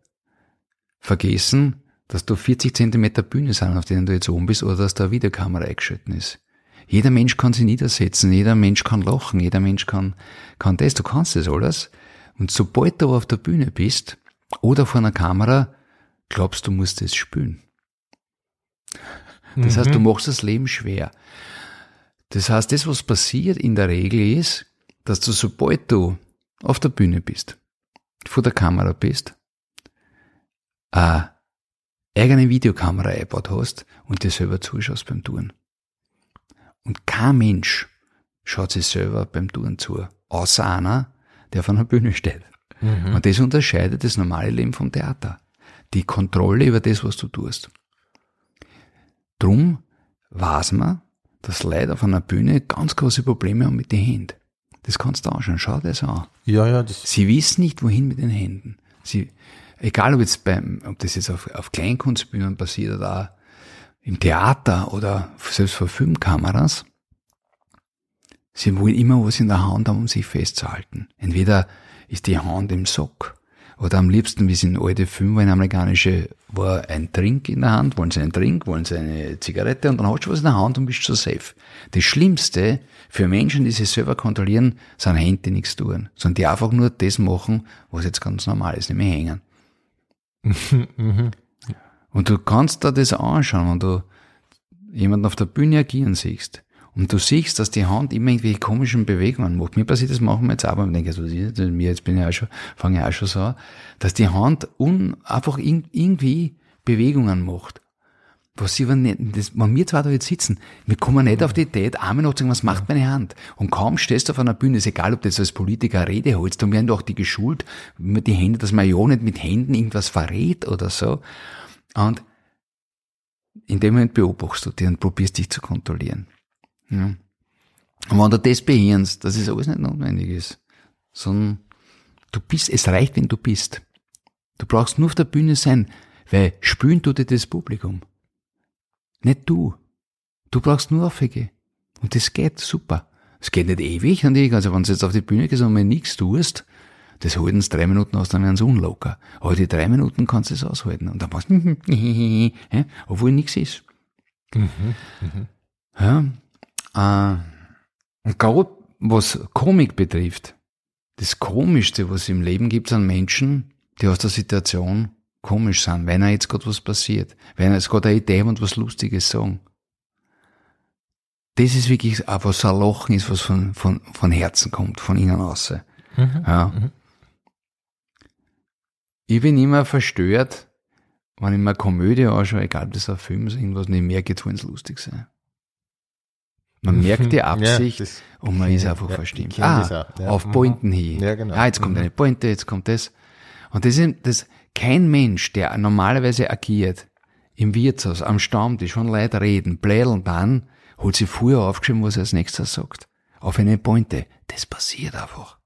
vergessen, dass du 40 Zentimeter Bühne sind, auf denen du jetzt oben bist, oder dass da eine Videokamera eingeschalten ist. Jeder Mensch kann sich niedersetzen, jeder Mensch kann lachen, jeder Mensch kann, kann das, du kannst das alles. Und sobald du auf der Bühne bist oder vor einer Kamera, glaubst du musst es spülen. Das mhm. heißt, du mhm. machst das Leben schwer. Das heißt, das, was passiert in der Regel ist, dass du, sobald du auf der Bühne bist, vor der Kamera bist, eine eigene Videokamera eingebaut hast und dir selber zuschaust beim Touren. Und kein Mensch schaut sich selber beim Touren zu, außer einer, der auf einer Bühne steht. Mhm. Und das unterscheidet das normale Leben vom Theater. Die Kontrolle über das, was du tust. Drum weiß man, dass Leute auf einer Bühne ganz große Probleme haben mit den Händen. Das kannst du anschauen. Schau das an. Ja, ja. Das Sie wissen nicht, wohin mit den Händen. Sie, egal ob jetzt beim, ob das jetzt auf, auf Kleinkunstbühnen passiert oder im Theater oder selbst vor Filmkameras, sie wollen immer was in der Hand haben, um sich festzuhalten. Entweder ist die Hand im Sock oder am liebsten, wie es in alte Filme in amerikanische, war ein Trink in der Hand, wollen sie einen Trink, wollen sie eine Zigarette und dann hast du was in der Hand und bist so safe. Das Schlimmste für Menschen, die sich selber kontrollieren, sind Hände, die nichts tun, sondern die einfach nur das machen, was jetzt ganz normal ist, nämlich hängen. Mhm. und du kannst da das anschauen, wenn du jemanden auf der Bühne agieren siehst. Und du siehst, dass die Hand immer irgendwelche komischen Bewegungen macht. Mir passiert das machen wir jetzt auch, wenn ich denke, das? Mir jetzt bin ich auch schon, fange ich auch schon so an, dass die Hand un, einfach in, irgendwie Bewegungen macht. Was sie aber nicht, das, wenn wir zwei da jetzt sitzen, wir kommen nicht auf die Idee, einmal noch zu sagen, was macht meine Hand? Und kaum stehst du auf einer Bühne, ist egal, ob du jetzt als Politiker Rede holst, dann werden doch die geschult, mit die Hände, dass man ja nicht mit Händen irgendwas verrät oder so. Und in dem Moment beobachtest du dich und probierst dich zu kontrollieren. Ja. Und wenn du das behirnst, dass es alles nicht notwendig ist, sondern du bist, es reicht, wenn du bist. Du brauchst nur auf der Bühne sein, weil spülen tut dir das Publikum. Nicht du. Du brauchst nur aufgehen. Und das geht super. Es geht nicht ewig, und ich, also wenn du jetzt auf die Bühne gehst und mal nichts tust, das halten es drei Minuten aus, dann werden sie unlocker. Aber die drei Minuten kannst du es aushalten. Und dann machst du, obwohl nichts ist. Mhm, mh. Ja, äh, und gerade was Komik betrifft, das Komischste, was es im Leben gibt, sind Menschen, die aus der Situation komisch sind, wenn er jetzt gerade was passiert, wenn er jetzt gerade eine Idee und was Lustiges sagen. Das ist wirklich auch was ein Lachen ist, was von, von, von Herzen kommt, von innen aus. Mhm, ja. Mhm. Ich bin immer verstört, wenn ich mir eine Komödie anschaue, egal ob das ein Film ist, irgendwas, und ich merke, wollen sie lustig sein. Man merkt die Absicht ja, und man ist einfach ja, verstimmt. Ah, ja. auf mhm. Pointen hin. Ja, genau. Ah, jetzt kommt mhm. eine Pointe, jetzt kommt das. Und das ist, das, kein Mensch, der normalerweise agiert, im Wirtshaus, am Stammtisch, schon Leute reden, plädeln dann, holt sich früher aufgeschrieben, was er als nächstes sagt. Auf eine Pointe. Das passiert einfach.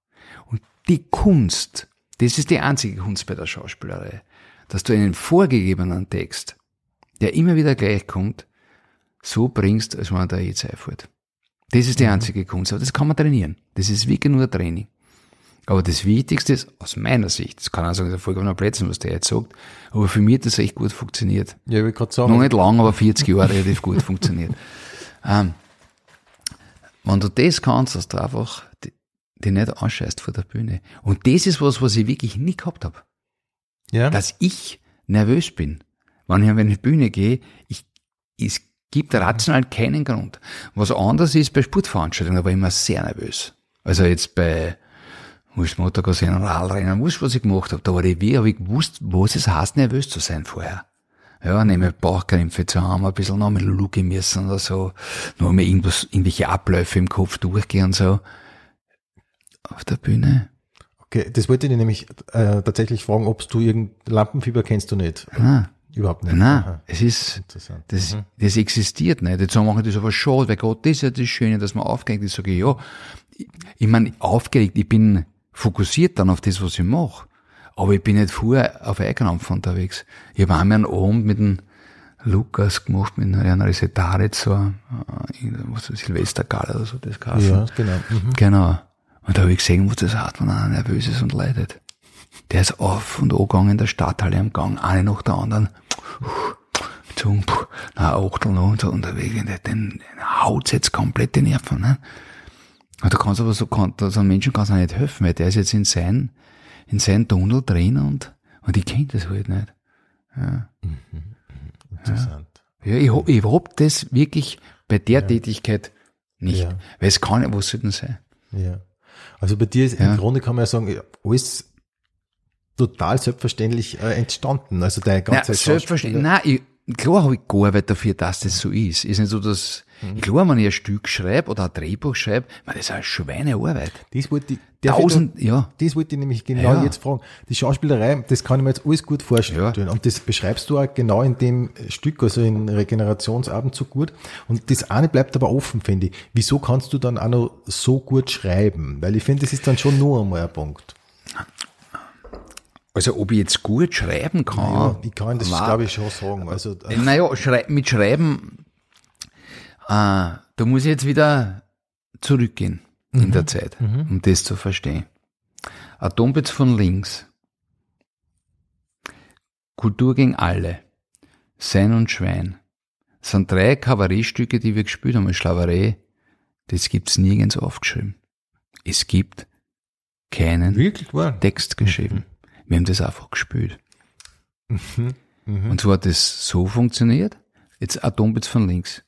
Und die Kunst, das ist die einzige Kunst bei der Schauspielerei, dass du einen vorgegebenen Text, der immer wieder gleich kommt, so bringst, als wenn der jetzt einfällt. Das ist die einzige Kunst, aber das kann man trainieren. Das ist wirklich nur Training. Aber das Wichtigste ist, aus meiner Sicht, das kann auch sagen, das ist vollkommener Blödsinn, was der jetzt sagt, aber für mich hat das echt gut funktioniert. Ja, ich gerade sagen. Noch nicht lang, aber 40 Jahre relativ gut funktioniert. Ähm, wenn du das kannst, dass du einfach die nicht anscheißt vor der Bühne. Und das ist was, was ich wirklich nie gehabt habe. ja. Dass ich nervös bin. Wenn ich auf eine Bühne gehe, ich, es gibt rational keinen Grund. Was anders ist bei Sportveranstaltungen, da war ich immer sehr nervös. Also jetzt bei Wurscht Motorgasellen, Radrennen, wurscht, was ich gemacht habe, da war ich wie, habe ich gewusst, was es heißt, nervös zu sein vorher. Ja, nehme Bauchkrämpfe zu haben, ein bisschen noch mal Luke müssen oder so, noch mal irgendwas, irgendwelche Abläufe im Kopf durchgehen und so. Auf der Bühne? Okay, das wollte ich nämlich äh, tatsächlich fragen, ob du irgend Lampenfieber kennst du nicht. Nein, Überhaupt nicht. nein, Aha, es ist, interessant. Das, das existiert nicht. Jetzt sagen wir, das aber schade, weil Gott, das ist ja das Schöne, dass man aufgeregt ist. Sage ich, ja, ich, ich meine, aufgeregt, ich bin fokussiert dann auf das, was ich mache. Aber ich bin nicht vorher auf Eigenkampf unterwegs. Ich habe einmal einen Abend mit dem Lukas gemacht, mit einer Resetaritz, so, äh, was Silvestergala oder so, das geheißen. Ja, genau. Mhm. Genau. Und da habe ich gesehen, was das heißt, wenn einer nervös ist und leidet. Der ist auf und angegangen in der Stadthalle am Gang, eine nach der anderen. Puh, na, Achtel so unterwegs. Den, den haut's jetzt komplett die Nerven, ne? Und da kannst du aber so, kann, so einem Menschen kannst du nicht helfen, weil der ist jetzt in sein, in sein Tunnel drin und, und ich kenn das halt nicht. Ja. Interessant. Ja, ich, ich hab das wirklich bei der Tätigkeit nicht. Ja. Weil es kann ja, was soll denn sein? Ja. Also bei dir ist Ja. im Grunde kann man ja sagen, ja, alles total selbstverständlich äh, entstanden. Also Nein, ganze selbstverständlich. Nein, ich, klar habe ich gearbeitet dafür, dass das so ist. Ist nicht so, dass, Mhm. klar, wenn ich ein Stück schreibe oder ein Drehbuch schreibe, man, das ist eine Schweinearbeit. Das wollte ich, ich Tausend, noch- ja. Das wollte ich nämlich genau Ja. jetzt fragen. Die Schauspielerei, das kann ich mir jetzt alles gut vorstellen. Ja. Und das beschreibst du auch genau in dem Stück, also in Regenerationsabend so gut. Und das eine bleibt aber offen, finde ich. Wieso kannst du dann auch noch so gut schreiben? Weil ich finde, das ist dann schon nur einmal ein Punkt. Also, ob ich jetzt gut schreiben kann. Ja, ich kann das, glaube ich, schon sagen. Also, äh, Naja, schrei mit Schreiben, äh, da muss ich jetzt wieder zurückgehen in der Zeit, um das zu verstehen. Atompitz von links. Kultur gegen alle. Sein und Schwein. Das sind drei Kabarettstücke, die wir gespielt haben. Schlaverei, das gibt's nirgends aufgeschrieben. Es gibt keinen wirklich? Text geschrieben. Wir haben das einfach gespielt. Und so hat das so funktioniert. Jetzt Atombitz von links.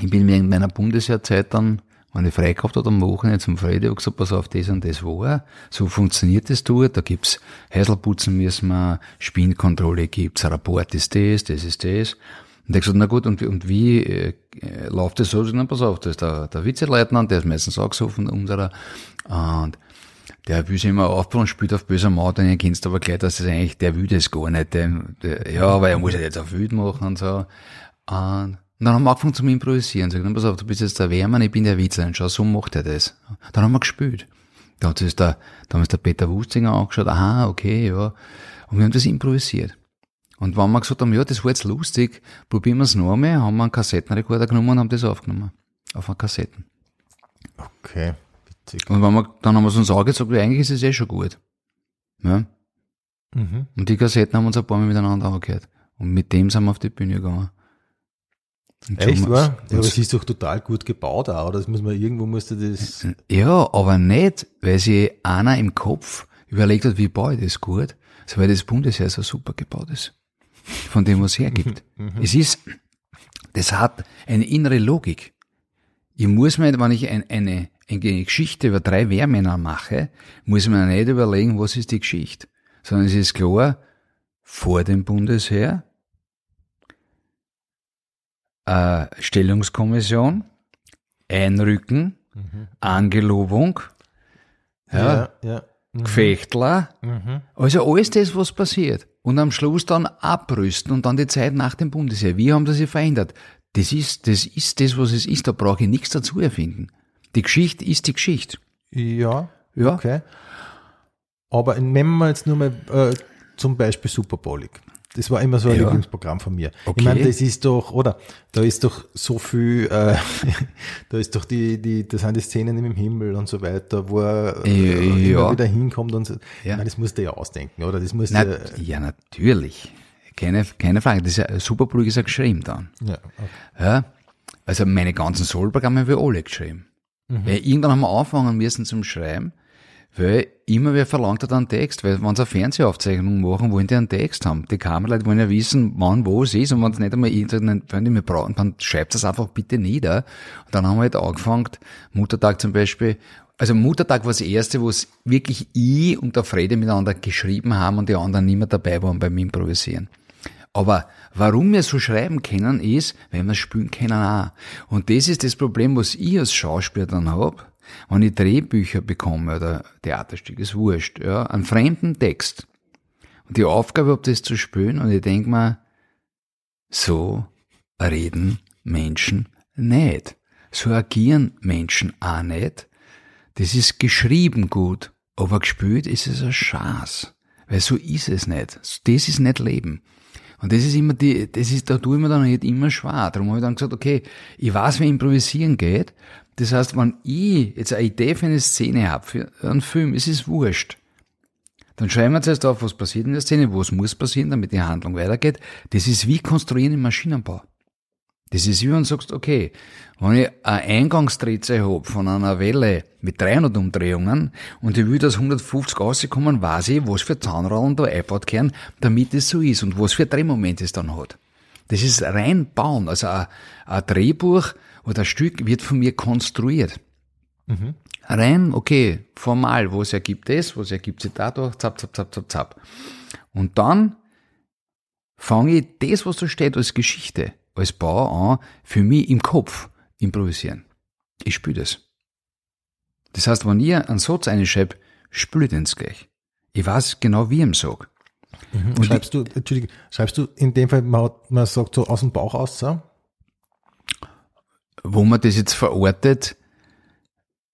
Ich bin mir in meiner Bundesjahrzeit dann, wenn ich frei gehabt habe am Wochenende zum Freitag, gesagt, pass auf, das und das war. So funktioniert das dort. Da gibt's Häuselputzen müssen wir, Spinnkontrolle gibt's, ein Rapport ist das, das ist das. Und er hat gesagt, na gut, und, wie- und wie äh, äh, läuft das so? Ich sag, Na, pass auf, das ist der, der Vizeleutnant, der ist meistens auch so von unserer, und der will sich immer aufbauen und spielt auf böser Maut, und ihr kennst aber gleich, dass es eigentlich, der will das gar nicht. Der, der, ja, aber er muss ja jetzt auf wild machen und so. Und dann haben wir angefangen zum Improvisieren. Sag, pass auf, du bist jetzt der Wehrmann, ich bin der Witzlein. Schau, so macht er das. Dann haben wir gespielt. Da hat sich der, da haben der Peter Wustinger angeschaut, aha, okay, ja. Und wir haben das improvisiert. Und wenn wir gesagt haben, ja, das war jetzt lustig, probieren wir es noch einmal, haben wir einen Kassettenrekorder genommen und haben das aufgenommen. Auf einer Kassetten. Okay, witzig. Und wenn wir, dann haben wir es uns angezogen, weil eigentlich ist es eh schon gut. Ja? Mhm. Und die Kassetten haben uns ein paar Mal miteinander angehört. Und mit dem sind wir auf die Bühne gegangen. Und Echt, wahr? Ja, aber es ist doch total gut gebaut auch, oder? Das muss man, irgendwo musste das, Ja, aber nicht, weil sich einer im Kopf überlegt hat, wie baue ich das gut, sondern weil das Bundesheer so super gebaut ist. Von dem, was es hergibt. es ist, das hat eine innere Logik. Ich muss mir, wenn ich ein, eine, eine Geschichte über drei Wehrmänner mache, muss mir nicht überlegen, was ist die Geschichte. Sondern es ist klar, vor dem Bundesheer, äh, Stellungskommission, Einrücken, Angelobung, ja, ja, ja. Mhm. Gefechtler, also alles das, was passiert. Und am Schluss dann abrüsten und dann die Zeit nach dem Bundesheer. Wie haben das sich verändert? Das ist, das ist das, was es ist. Da brauche ich nichts dazu erfinden. Die Geschichte ist die Geschichte. Ja, Ja. okay. Aber nehmen wir jetzt nur mal äh, zum Beispiel Super Bowling. Das war immer so ein Ja. Lieblingsprogramm von mir. Okay. Ich meine, das ist doch, oder? Da ist doch so viel, äh, da ist doch die, die, das sind die Szenen im Himmel und so weiter, wo er Äh, äh, ja. immer wieder hinkommt und so. Ja. Ich meine, das musst du ja ausdenken, oder? Das musst Na, du, ja, natürlich. Keine, keine Frage. Das ist ja, Superbrug ist ja geschrieben dann. ja, okay. Ja, also meine ganzen Soul-Programme habe ich alle geschrieben. Weil irgendwann haben wir anfangen müssen zum Schreiben, weil immer wer verlangt hat einen Text, weil wenn sie eine Fernsehaufzeichnung machen, wollen die einen Text haben. Die Kameraleute wollen ja wissen, wann wo es ist und wenn es nicht einmal irgendeinen, wenn die mehr brauchen, dann schreibt es einfach bitte nieder. Und dann haben wir halt angefangen, Muttertag zum Beispiel, also Muttertag war das erste, wo es wirklich ich und der Frede miteinander geschrieben haben und die anderen nicht mehr dabei waren beim Improvisieren. Aber warum wir so schreiben können, ist, wenn wir spielen können auch. Und das ist das Problem, was ich als Schauspieler dann hab, wenn ich Drehbücher bekomme oder Theaterstück, ist wurscht, ja, einen fremden Text. Und die Aufgabe habe, das zu spielen und ich denk mir, so reden Menschen nicht. So agieren Menschen auch nicht. Das ist geschrieben gut, aber gespielt ist es ein Schatz. Weil so ist es nicht. Das ist nicht Leben. Und das ist immer die, das ist, da tue ich mir dann nicht immer schwer. Darum habe ich dann gesagt, okay, ich weiß, wie improvisieren geht. Das heißt, wenn ich jetzt eine Idee für eine Szene habe, für einen Film, es ist wurscht. Dann schreiben wir zuerst auf, was passiert in der Szene, was muss passieren, damit die Handlung weitergeht. Das ist wie konstruieren im Maschinenbau. Das ist wie wenn du sagst, okay, wenn ich eine Eingangsdrehzahl habe von einer Welle mit 300 Umdrehungen und ich will, dass 150 rauskommen, weiß ich, was für Zahnrollen da eingebaut werden, damit es so ist und was für Drehmomente es dann hat. Das ist rein bauen. Also ein, ein Drehbuch oder ein Stück wird von mir konstruiert. Rein, okay, formal, was ergibt es, was ergibt sich dadurch, zap, zap, zap, zap, zap. Und dann fange ich das, was da steht, als Geschichte, als Bau an, für mich im Kopf improvisieren. Ich spüre das. Das heißt, wenn ihr einen Satz einschreibt, spüre ich den gleich. Ich weiß genau, wie ich ihn sag. Und schreibst du, Entschuldige, schreibst du in dem Fall, man, man sagt so aus dem Bauch aus, so? Wo man das jetzt verortet,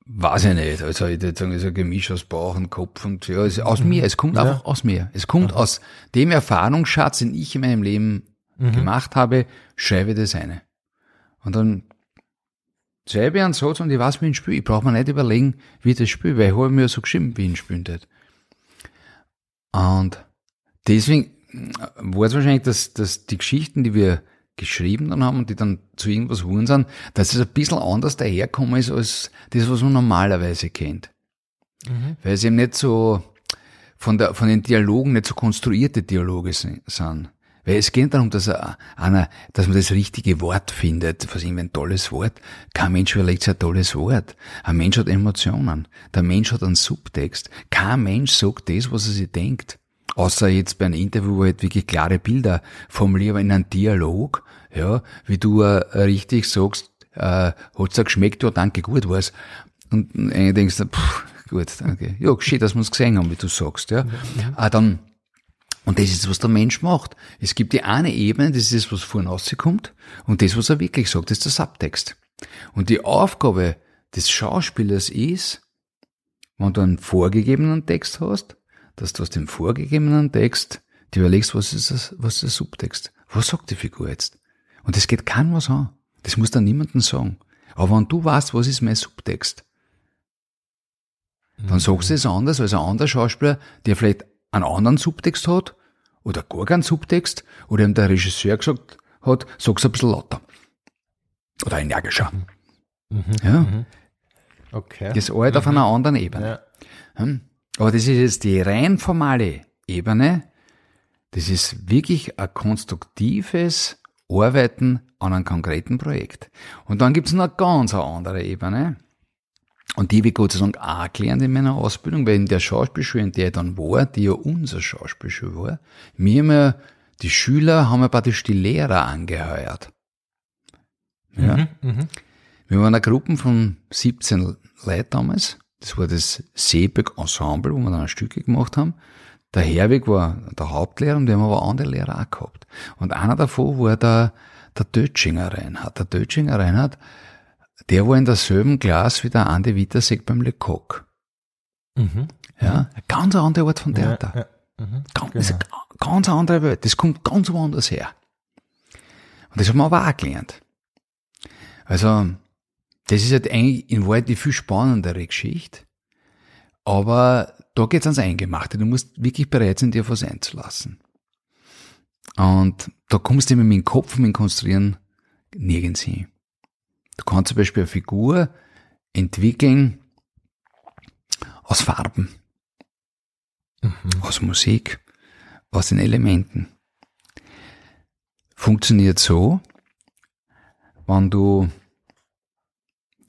weiß ich nicht. Also ich würde sagen, es ist ein Gemisch aus Bauch und Kopf und ja, es aus mir. Es kommt Ja. einfach aus mir. Es kommt aus dem Erfahrungsschatz, den ich in meinem Leben gemacht habe, schreibe das eine. Und dann schreibe ich einen Satz und ich weiß, wie ich spiele. Ich brauche mir nicht überlegen, wie ich das spiele, weil ich habe mir so geschrieben, wie ich spielen tät. Und deswegen war es wahrscheinlich, dass, dass die Geschichten, die wir geschrieben dann haben und die dann zu irgendwas wurden sind, dass es ein bisschen anders daherkommen ist als das, was man normalerweise kennt. Weil es eben nicht so von, der, von den Dialogen nicht so konstruierte Dialoge si- sind. Weil es geht darum, dass er, einer, dass man das richtige Wort findet. Was irgendwie ein tolles Wort. Kein Mensch überlegt sich ein tolles Wort. Ein Mensch hat Emotionen. Der Mensch hat einen Subtext. Kein Mensch sagt das, was er sich denkt. Außer jetzt bei einem Interview, wo ich halt wirklich klare Bilder formuliere, aber in einem Dialog, ja, wie du äh, richtig sagst, äh, hat's dir geschmeckt, ja, danke, gut war's. Und äh, denkst du, pff, gut, danke. Ja, schön, dass wir es gesehen haben, wie du sagst, ja. Ah, dann, und das ist, was der Mensch macht. Es gibt die eine Ebene, das ist das, was vorne rauskommt, und das, was er wirklich sagt, das ist der Subtext. Und die Aufgabe des Schauspielers ist, wenn du einen vorgegebenen Text hast, dass du aus dem vorgegebenen Text dir überlegst, was ist das, was ist der Subtext? Was sagt die Figur jetzt? Und das geht keinem was an. Das muss dann niemandem sagen. Aber wenn du weißt, was ist mein Subtext, dann sagst du es anders als ein anderer Schauspieler, der vielleicht einen anderen Subtext hat oder gar keinen Subtext oder ihm der Regisseur gesagt hat, sag's ein bisschen lauter. Oder energischer. Ja, Okay. das ist halt auf einer anderen Ebene. ja. Hm? Aber das ist jetzt die rein formale Ebene. Das ist wirklich ein konstruktives Arbeiten an einem konkreten Projekt. Und dann gibt's noch eine ganz andere Ebene. Und die habe ich Gott sei Dank auch gelernt in meiner Ausbildung, weil in der Schauspielschule, in der ich dann war, die ja unsere Schauspielschule war, mir ja, die Schüler haben ja praktisch die Lehrer angeheuert. Ja. Wir waren eine Gruppe von 17 Leuten damals. Das war das Seeberg Ensemble, wo wir dann Stücke gemacht haben. Der Herwig war der Hauptlehrer und wir haben aber andere Lehrer auch gehabt. Und einer davon war der, der Dötschinger Reinhard. Der Dötschinger Reinhard, der war in derselben Klasse wie der Andi Wittersek beim Lecoq. Mhm. Ja, eine ganz andere Art von Theater. Ja, ja. Mhm. Ganz, ist eine ganz andere Welt. Das kommt ganz woanders her. Und das haben wir aber auch gelernt. Also, das ist halt eigentlich in Wahrheit die viel spannendere Geschichte. Aber da geht's ans Eingemachte. Du musst wirklich bereit sein, dir was einzulassen. Und da kommst du mit dem Kopf, mit dem Konstruieren nirgends hin. Du kannst zum Beispiel eine Figur entwickeln aus Farben, mhm. aus Musik, aus den Elementen. Funktioniert so, wenn du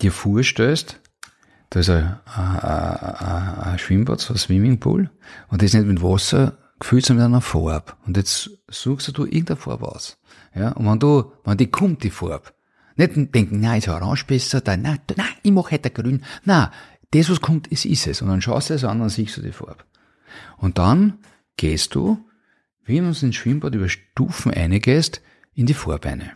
dir vorstellst, da ist ein, ein, ein, ein Schwimmbad, so ein Swimmingpool, und das ist nicht mit Wasser gefüllt, sondern mit einer Farbe. Und jetzt suchst du irgendeine Farbe aus. Ja, und wenn du, wenn die kommt, die Farbe, nicht denken, nein, ist orange besser, dann, nein, nein, ich mach heute grün. Nein, das, was kommt, ist, ist es. Und dann schaust du es an, dann siehst du die Farbe. Und dann gehst du, wie du ins Schwimmbad über Stufen eingehst, in die Farbe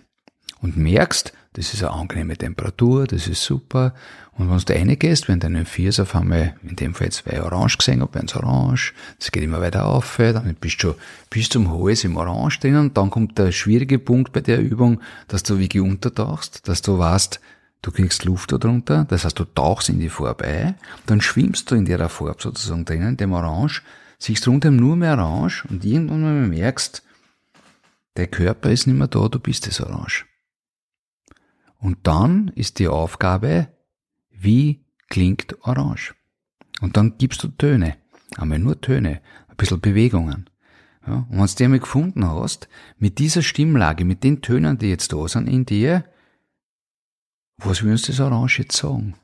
Und merkst, das ist eine angenehme Temperatur, das ist super. Und wenn du reingehst, wenn deine Viers auf einmal, in dem Fall zwei Orange gesehen habe, eins Orange, das geht immer weiter auf, dann bist du schon bis zum Hals im Orange drinnen, dann kommt der schwierige Punkt bei der Übung, dass du wirklich untertauchst, dass du weißt, du kriegst Luft darunter, das heißt, du tauchst in die Farbe ein, dann schwimmst du in der Farbe sozusagen drinnen, dem Orange, siehst rundherum nur mehr Orange und irgendwann mal merkst, der Körper ist nicht mehr da, du bist das Orange. Und dann ist die Aufgabe, wie klingt Orange? Und dann gibst du Töne. Einmal nur Töne, ein bisschen Bewegungen. Ja, und wenn du die einmal gefunden hast, mit dieser Stimmlage, mit den Tönen, die jetzt da sind in dir, was will uns das Orange jetzt sagen?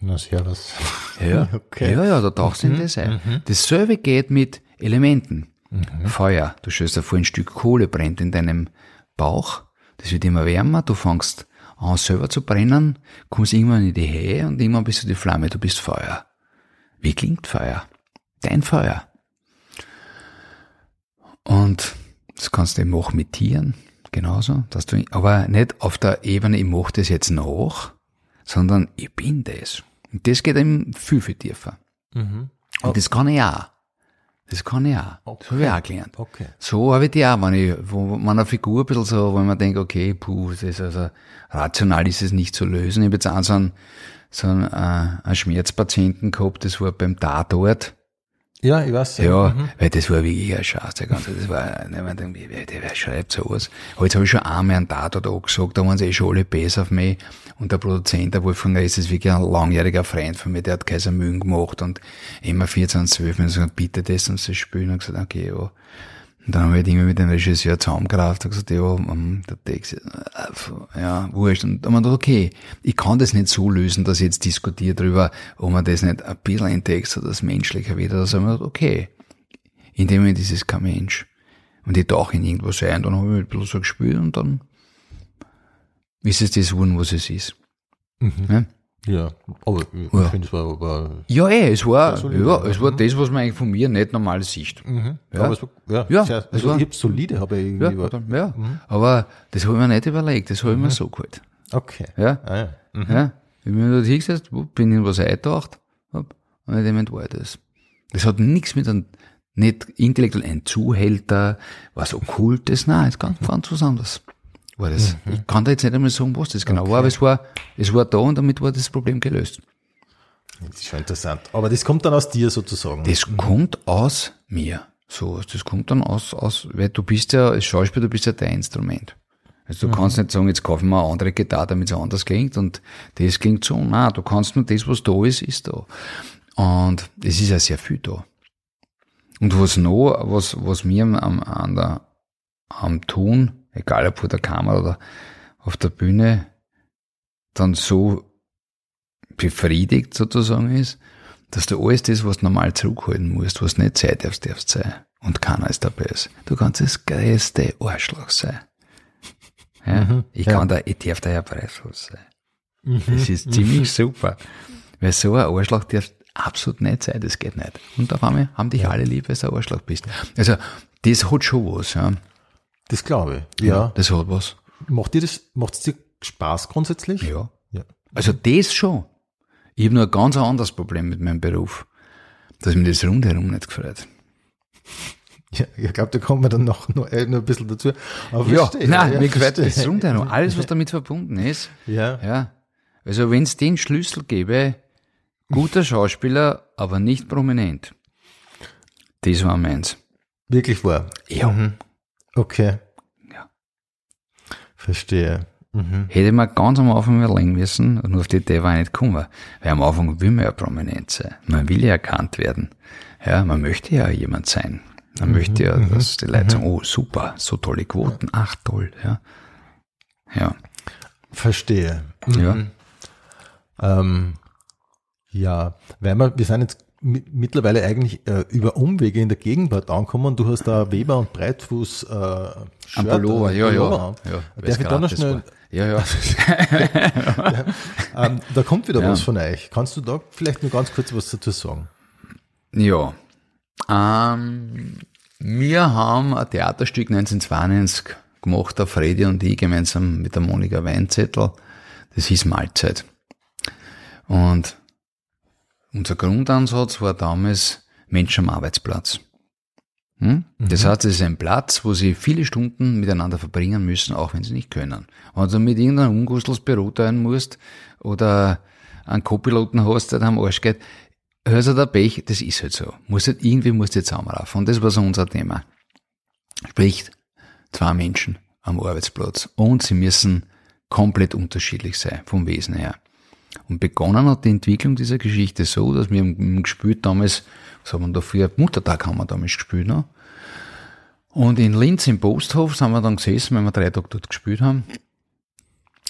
Na, sehr was. Ja, okay. ja, ja, da tauchst du in mhm, das ein. Mhm. Dasselbe geht mit Elementen. Mhm. Feuer. Du stellst dir vor, ein Stück Kohle brennt in deinem Bauch das wird immer wärmer, du fängst an selber zu brennen, kommst irgendwann in die Höhe und irgendwann bist du die Flamme, du bist Feuer. Wie klingt Feuer? Dein Feuer. Und das kannst du eben auch mit Tieren, genauso, dass du, aber nicht auf der Ebene, ich mach das jetzt nach, sondern ich bin das. Und das geht eben viel, viel tiefer. Mhm. Und das kann ich auch. Das kann ich auch. Okay. Das habe ich auch gelernt. Okay. So habe ich die auch, wenn ich, wo man eine Figur ein bisschen so, wo man denkt, okay, puh, das ist also, rational ist es nicht zu lösen. Ich habe jetzt auch so einen, so einen, äh, einen Schmerzpatienten gehabt, das war beim Tatort. Ja, ich weiß. Ja, mhm. weil das war wirklich ein Scheiß, der ganze, das war, ne, man denkt, wer, schreibt sowas? Aber jetzt habe ich schon einmal einen Tatort angesagt, da waren sie eh schon alle besser auf mich. Und der Produzent, der Wolfgang Ress, ist wirklich ein langjähriger Freund von mir, der hat Kaiser Mühen gemacht und immer 14, 12, und gesagt, bitte das und das spielen, und gesagt, okay, ja. Und dann haben wir halt irgendwie mit dem Regisseur zusammengekraft und gesagt, ja, um, der Text, äh, ja, wurscht. Und dann haben wir gedacht, okay, ich kann das nicht so lösen, dass ich jetzt diskutiere darüber, ob man das nicht ein bisschen in Text oder das Menschliche wieder. Da haben wir gedacht, okay, in dem Moment ist es kein Mensch. Und ich tauche in irgendwas ein, dann habe ich ein bisschen so gespielt und dann ist es das geworden, was es ist. Mhm. Ja? Ja, aber ich ja. finde, es war, war Ja, eh, es war, solide, ja, es war mhm. das, was man eigentlich von mir nicht normal sieht. Mhm. Ja. Aber es war, ja, ja sehr, also war, ich hab's solide, habe ich irgendwie. Ja, dann, ja. Mhm. aber das habe ich mir nicht überlegt, das habe ich mir mhm. so geholt. Okay. Ja. Ah, ja. Mhm. ja. Ich bin dort hingesetzt, bin in was eingetaucht, hab, und in dem Moment war das. Das hat nichts mit einem, nicht intellektuell ein Zuhälter, was Okkultes, nein, ist ganz, ganz was anderes war das. Mhm. Ich kann da jetzt nicht einmal sagen, was das genau okay. war, aber es war, es war da und damit war das Problem gelöst. Das ist schon interessant. Aber das kommt dann aus dir sozusagen. Das mhm. kommt aus mir. So, das kommt dann aus, aus, weil du bist ja, als Schauspieler, du bist ja dein Instrument. Also du mhm. kannst nicht sagen, jetzt kaufen wir eine andere Gitarre, damit es anders klingt und das klingt so. Nein, du kannst nur das, was da ist, ist da. Und es ist ja sehr viel da. Und was noch, was, was mir am, der, am Tun egal ob vor der Kamera oder auf der Bühne, dann so befriedigt sozusagen ist, dass du alles das, was normal zurückhalten musst, was nicht Zeit darfst, darfst sein. Und keiner ist dabei ist. Du kannst das größte Arschloch sein. Ja? Mhm, ich kann ja. da, ich darf da ja preislos sein. Mhm, das ist ziemlich super. Weil so ein Arschloch darf absolut nicht sein, das geht nicht. Und auf einmal haben dich ja. alle lieb, weil du ein Arschloch bist. Also, das hat schon was, ja. Das glaube ich. Ja. ja. Das hat was. Macht dir das, macht es dir Spaß grundsätzlich? Ja. ja. Also das schon. Ich habe nur ein ganz anderes Problem mit meinem Beruf, dass mir das rundherum nicht gefällt. Ja, ich glaube, da kommen wir dann noch, noch, äh, noch ein bisschen dazu. Aber ja, verstehe, nein, ja, mir gefällt das Gesundheit alles, was damit verbunden ist. Ja. ja. Also wenn es den Schlüssel gäbe, guter Schauspieler, aber nicht prominent. Das war meins. Wirklich wahr? Ja. Mhm. Okay. Ja. Verstehe. Mhm. Hätte man ganz am Anfang überlegen müssen, und auf die Idee war ich nicht gekommen. Weil am Anfang will man ja prominent sein. Man will ja erkannt werden. Ja, man möchte ja jemand sein. Man mhm. möchte ja, mhm. dass die Leute mhm. sagen, oh, super, so tolle Quoten, ach toll, ja. Ja. Verstehe. Ja. Mhm. Ähm, ja, weil wir, wir sind jetzt mittlerweile eigentlich äh, über Umwege in der Gegenwart ankommen. Du hast da Weber und Breitfuß äh, Shirt, Pullover, ja, ja, ja. Darf ich da noch schnell? Ja, ja. ja ähm, da kommt wieder ja. was von euch. Kannst du da vielleicht nur ganz kurz was dazu sagen? Ja. Ähm, wir haben ein Theaterstück 1992 gemacht, der Freddy und ich gemeinsam mit der Monika Weinzettel. Das hieß Mahlzeit. Und unser Grundansatz war damals Mensch am Arbeitsplatz. Hm? Mhm. Das heißt, es ist ein Platz, wo sie viele Stunden miteinander verbringen müssen, auch wenn sie nicht können. Wenn du mit irgendeinem Ungustels Büro teilen musst oder einen Co-Piloten hast, der am Arsch geht, hörst du der Pech, das ist halt so. Muss halt, irgendwie musst du jetzt zusammenlaufen. Und das war so unser Thema. Sprich, zwei Menschen am Arbeitsplatz. Und sie müssen komplett unterschiedlich sein, vom Wesen her. Und begonnen hat die Entwicklung dieser Geschichte so, dass wir im gespielt damals, was haben wir da für Muttertag haben wir damals gespielt, ne? Und in Linz im Posthof sind wir dann gesessen, wenn wir drei Tage dort gespielt haben,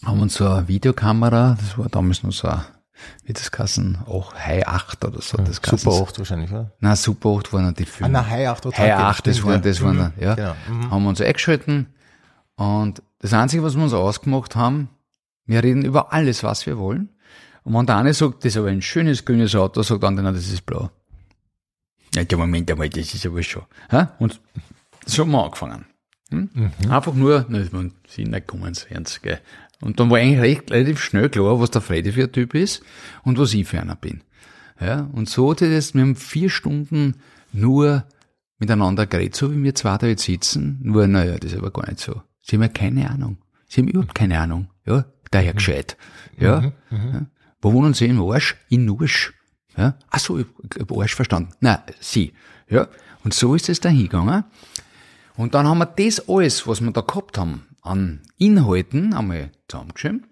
haben uns so eine Videokamera, das war damals noch so ein, wie das kassen, auch High 8 oder so. Das ja, Super 8 wahrscheinlich, oder? Nein, Super 8 waren die Filme. Ah, nein, High 8 oder High 8, das waren, das waren, ja. Genau. Mhm. Haben wir uns eingeschalten und das Einzige, was wir uns ausgemacht haben, wir reden über alles, was wir wollen. Und wenn der eine sagt, das ist aber ein schönes grünes Auto, sagt der andere, das ist blau. Ja, der Moment einmal, das ist aber schon. Und so haben wir angefangen. Hm? Mhm. Einfach nur, ne, man sind nicht kommen, ernst, gell. Und dann war eigentlich recht, relativ schnell klar, was der Freddy für ein Typ ist und was ich für einer bin. Ja, und so hat das, wir haben vier Stunden nur miteinander geredet, so wie wir zwei da jetzt sitzen, nur, naja, das ist aber gar nicht so. Sie haben ja keine Ahnung. Sie haben überhaupt keine Ahnung. Ja, daher mhm. gescheit. Ja. Mhm. Mhm. ja. Wo wohnen Sie im Arsch? In Nursch. Ja? Ach so, ich habe Arsch verstanden. Na, Sie. Ja? Und so ist es da hingegangen. Und dann haben wir das alles, was wir da gehabt haben, an Inhalten einmal zusammengeschrieben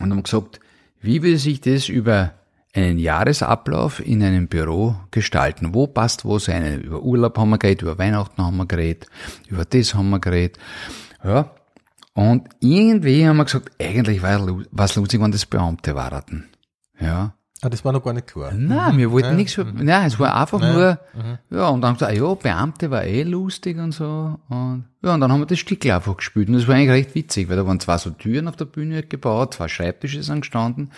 und haben gesagt, wie will sich das über einen Jahresablauf in einem Büro gestalten? Wo passt wo sein? Über Urlaub haben wir geredet, über Weihnachten haben wir geredet, über das haben wir geredet. Ja, und irgendwie haben wir gesagt, eigentlich war es lustig, wenn das Beamte waren. Ja. Ah, das war noch gar nicht klar. Nein, wir wollten ja. nichts, mhm. nein, es war einfach ja. nur, mhm. ja, und dann haben wir gesagt, ja, Beamte war eh lustig und so, und, ja, und dann haben wir das Stück einfach gespielt, und das war eigentlich recht witzig, weil da waren zwei so Türen auf der Bühne gebaut, zwei Schreibtische sind gestanden,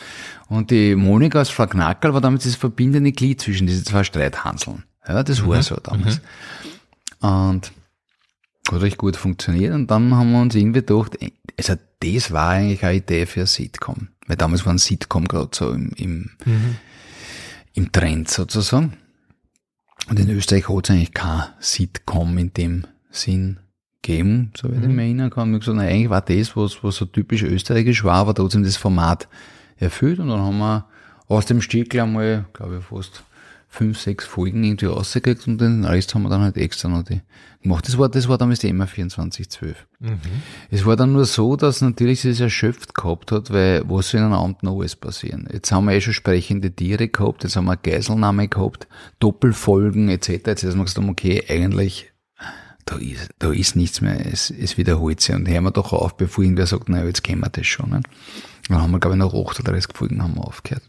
und die Monika als Frau Knackerl war damals das verbindende Glied zwischen diesen zwei Streithanseln. Ja, das war mhm. so damals. Mhm. Und, hat recht gut funktioniert und dann haben wir uns irgendwie gedacht, also das war eigentlich eine Idee für ein Sitcom. Weil damals war ein Sitcom gerade so im, im, mhm. im Trend sozusagen. Und in Österreich hat es eigentlich kein Sitcom in dem Sinn gegeben, so wie mhm. ich mich erinnern kann. Und gesagt, na, eigentlich war das, was, was so typisch österreichisch war, aber trotzdem das Format erfüllt. Und dann haben wir aus dem Stickel einmal, glaube ich, fast fünf, sechs Folgen irgendwie rausgekriegt und den Rest haben wir dann halt extra noch die gemacht. Das war, das war damals die MA 2412. Mhm. Es war dann nur so, dass natürlich sie es erschöpft gehabt hat, weil was soll in einem Amt noch alles passieren? Jetzt haben wir eh schon sprechende Tiere gehabt, jetzt haben wir Geiselnahme gehabt, Doppelfolgen etc. Jetzt haben wir gesagt, okay, eigentlich da ist, da ist nichts mehr, es, es wiederholt sich und hören wir doch auf, bevor irgendwer sagt, naja, jetzt kennen wir das schon. Ne? Dann haben wir, glaube ich, noch 38 Folgen haben wir aufgehört.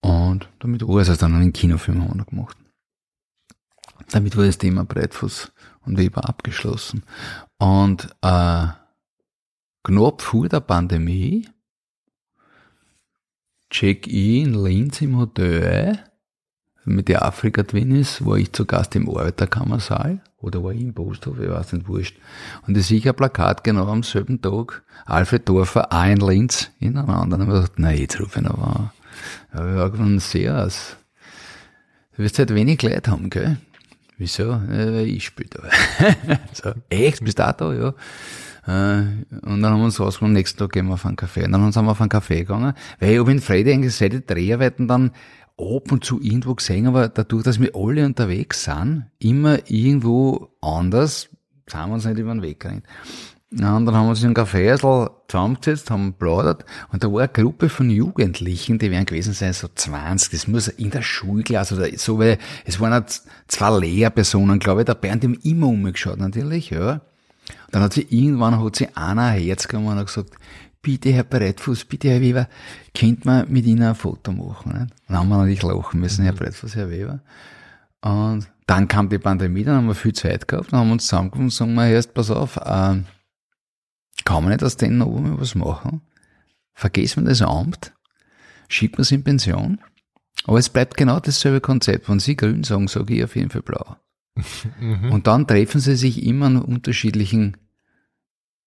Und damit war es also dann einen Kinofilm wir noch gemacht. Damit war das Thema Breitfuß und Weber abgeschlossen. Und äh, knapp vor der Pandemie check ich in Linz im Hotel mit der Afrika drin ist, war ich zu Gast im Arbeiterkammersaal oder war ich im Posthof, ich weiß nicht, wurscht. Und ich sehe ein Plakat genau am selben Tag, Alfred Dorfer, auch in Linz, ineinander. Und dann habe ich gedacht, nein, jetzt rufe ich noch an. Ja, wir waren sehr aus. Du wirst halt wenig Leute haben, gell? Wieso? Äh, ich spiele da. so, echt? Bist du auch da? Ja. Äh, und dann haben wir uns rausgekommen, am nächsten Tag gehen wir auf einen Kaffee. Und dann sind wir auf einen Kaffee gegangen, weil ich habe in Freddy eigentlich seit den Dreharbeiten dann ab und zu irgendwo gesehen, aber dadurch, dass wir alle unterwegs sind, immer irgendwo anders, sind wir uns nicht über den Weg gerannt. Ja, und dann haben wir uns in einem Café zusammengesetzt, haben plaudert und da war eine Gruppe von Jugendlichen, die werden gewesen sein, so 20, das muss in der Schulklasse oder so, weil es waren zwei Lehrpersonen, glaube ich, der Bernd haben immer umgeschaut natürlich, ja. Und dann hat sie irgendwann, hat sie einer Herz genommen und hat gesagt, bitte Herr Breitfuß, bitte Herr Weber, könnt man mit Ihnen ein Foto machen? Nicht? Dann haben wir natürlich lachen müssen, Herr Breitfuß, Herr Weber. Und dann kam die Pandemie, dann haben wir viel Zeit gehabt, dann haben wir uns zusammengekommen und sagen wir erst, pass auf, äh, kann man nicht aus denen oben was machen? Vergessen wir das Amt? Schiebt man es in Pension? Aber es bleibt genau dasselbe Konzept. Wenn Sie grün sagen, sage ich auf jeden Fall blau. Mhm. Und dann treffen sie sich immer an unterschiedlichen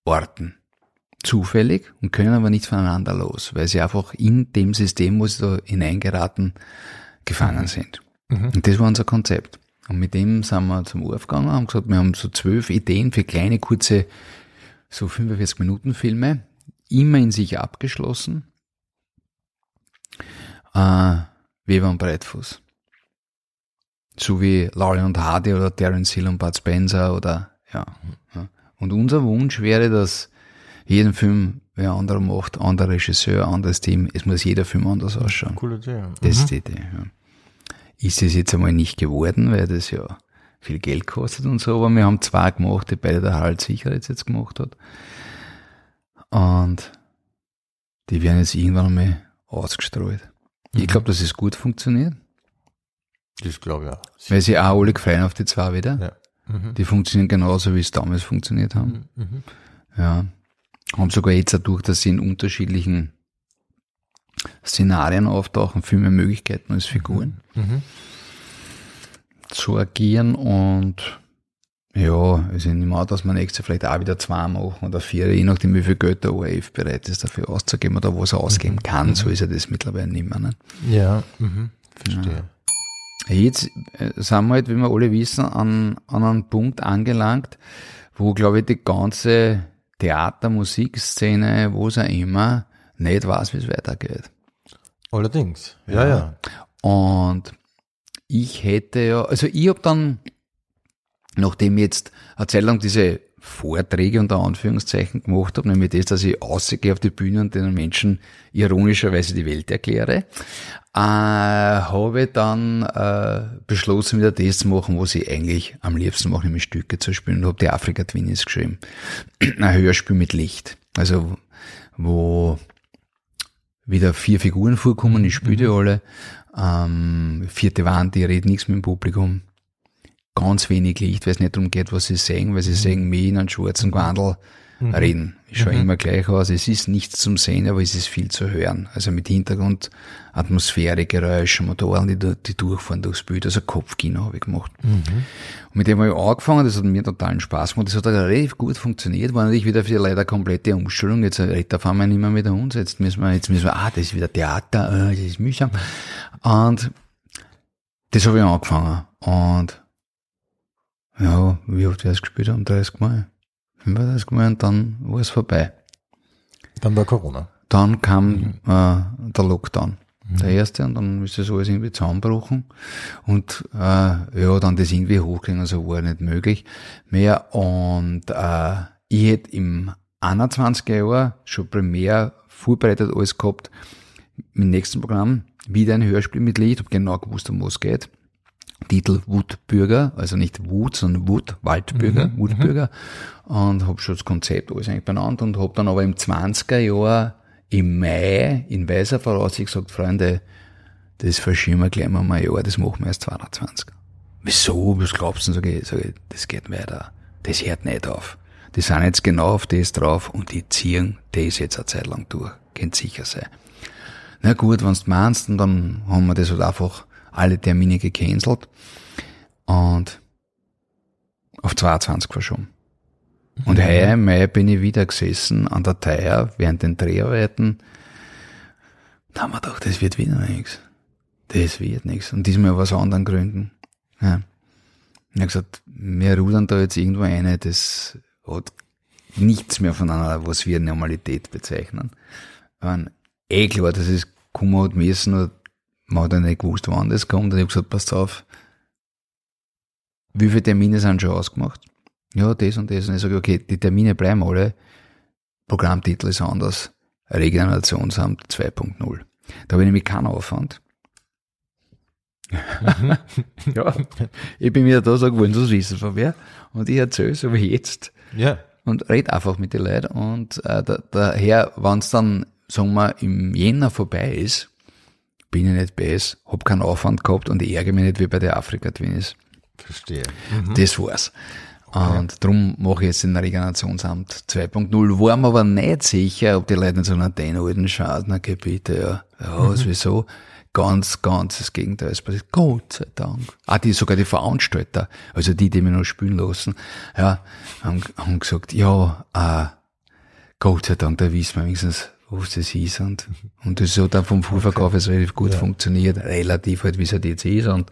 Orten. Zufällig und können aber nicht voneinander los, weil sie einfach in dem System, wo sie da hineingeraten, gefangen mhm. sind. Mhm. Und das war unser Konzept. Und mit dem sind wir zum Urf gegangen, haben gesagt, wir haben so zwölf Ideen für kleine, kurze so 45 Minuten Filme, immer in sich abgeschlossen. Äh, Weber und Breitfuß. So wie Laurie und Hardy oder Terence Hill und Bud Spencer oder, ja. Und unser Wunsch wäre, dass jeden Film wer anderer macht, anderer Regisseur, anderes Team. Es muss jeder Film anders ausschauen. Coole Idee. Das ist die Idee, ja. Ist es jetzt einmal nicht geworden, weil das ja viel Geld kostet und so, aber wir haben zwei gemacht, die beide der Harald Sicheritz jetzt gemacht hat. Und die werden jetzt irgendwann einmal ausgestreut. Mhm. Ich glaube, dass es gut funktioniert. Das glaube ich auch. Weil sie auch alle gefreien auf die zwei wieder. Ja. Mhm. Die funktionieren genauso, wie es damals funktioniert haben. Mhm. mhm. Ja. Haben sogar jetzt dadurch, dass sie in unterschiedlichen Szenarien auftauchen, viel mehr Möglichkeiten als Figuren. Mhm. Mhm zu agieren und ja, also ich nehme an, dass man nächstes Jahr vielleicht auch wieder zwei machen oder vier, je nachdem wie viel Geld der ORF bereit ist dafür auszugeben oder was er ausgeben mhm. kann, so ist er das mittlerweile nicht mehr. Ne? Ja, mhm. verstehe. Ja. Jetzt äh, sind wir halt, wie wir alle wissen, an, an einem Punkt angelangt, wo, glaube ich, die ganze Theater, Musikszene, wo es auch immer, nicht weiß, wie es weitergeht. Allerdings, ja, ja. ja. Und ich hätte ja, also ich habe dann, nachdem ich jetzt eine Zeit lang diese Vorträge unter Anführungszeichen gemacht habe, nämlich das, dass ich ausgehe auf die Bühne und den Menschen ironischerweise die Welt erkläre, äh, habe dann äh, beschlossen, wieder das zu machen, was ich eigentlich am liebsten mache, nämlich Stücke zu spielen und habe die Afrika Twinnies geschrieben. Ein Hörspiel mit Licht. Also wo wieder vier Figuren vorkommen, ich spiele die mhm. alle ähm, vierte Wand, die redet nichts mit dem Publikum. Ganz wenig Licht, weil es nicht darum geht, was sie sehen, weil sie mhm. sehen mich in einem schwarzen Gewandel mhm. reden. Ich schaue mhm. immer gleich aus. Es ist nichts zum Sehen, aber es ist viel zu hören. Also mit Hintergrund, Atmosphäre, Geräusche, Motoren, die, die durchfahren durchs Bild. Also Kopfkino habe ich gemacht. Mhm. Und mit dem habe ich angefangen, das hat mir totalen Spaß gemacht. Das hat relativ gut funktioniert, war natürlich wieder für leider komplette Umstellung. Jetzt redet auf einmal nicht mehr mit uns. Jetzt müssen wir, jetzt müssen wir, ah, das ist wieder Theater, äh, das ist mühsam. Und das habe ich angefangen. Und ja, wie oft wir es gespielt haben? 30 Mal. 35 Mal und dann war es vorbei. Dann war Corona. Dann kam mhm. äh, der Lockdown. Mhm. Der erste und dann ist das alles irgendwie zusammengebrochen und äh, ja, dann das irgendwie hochkriegen, also war nicht möglich mehr und äh, ich hätte im 21er Jahr schon primär vorbereitet alles gehabt, im nächsten Programm wieder ein Hörspiel mit Lied, habe genau gewusst, um was es geht. Titel Wutbürger, also nicht Wut, sondern Wut, Waldbürger, mhm. Wutbürger. Und habe schon das Konzept alles eigentlich benannt und habe dann aber im 20er Jahr im Mai in weiser Voraussicht gesagt, Freunde, das verschieben wir gleich mal ein Jahr, das machen wir erst 22. Wieso? Was glaubst du? Sag ich, sag ich, das geht weiter. Das hört nicht auf. Die sind jetzt genau auf das drauf und die ziehen das jetzt eine Zeit lang durch. Könnt sicher sein. Na gut, wenn's meinst, und dann haben wir das halt einfach alle Termine gecancelt und auf 22 verschoben. Und mhm. heuer im Mai bin ich wieder gesessen an der Teier während den Dreharbeiten. Da haben wir gedacht, das wird wieder nichts. Das wird nichts. Und diesmal aus anderen Gründen. Ja. Er hat gesagt, wir rudern da jetzt irgendwo eine, das hat nichts mehr von einer, was wir Normalität bezeichnen. Und eh klar, das ist kommen hat müssen, man hat ja nicht gewusst, wann das kommt. Und ich habe gesagt, passt auf, wie viele Termine sind schon ausgemacht? Ja, das und das. Und ich sage, okay, die Termine bleiben alle. Programmtitel ist anders. Regenerationsamt 2.0. Da habe ich nämlich keinen Aufwand. ja, ich bin wieder da, sage, wollen Sie es wissen von wer? Und ich erzähle so wie jetzt. Ja. Und red einfach mit den Leuten. Und äh, da, daher, wenn es dann, sagen wir, im Jänner vorbei ist, bin ich nicht besser, hab keinen Aufwand gehabt und ich ärgere mich nicht wie bei der Afrika-Twins. Verstehe. Das war's. Und darum mache ich jetzt den Regenerationsamt 2.0. War mir aber nicht sicher, ob die Leute nicht so nach den alten geh bitte, ja, ja, sowieso. Ganz, ganz das Gegenteil ist passiert. Gott sei Dank. Ah, die, sogar die Veranstalter, also die, die mich noch spielen lassen, ja, haben, haben gesagt, ja, äh, Gott sei Dank, da wissen wir wenigstens, was das ist und, und das hat dann vom Vorverkauf jetzt relativ gut funktioniert, relativ halt, wie es halt jetzt ist und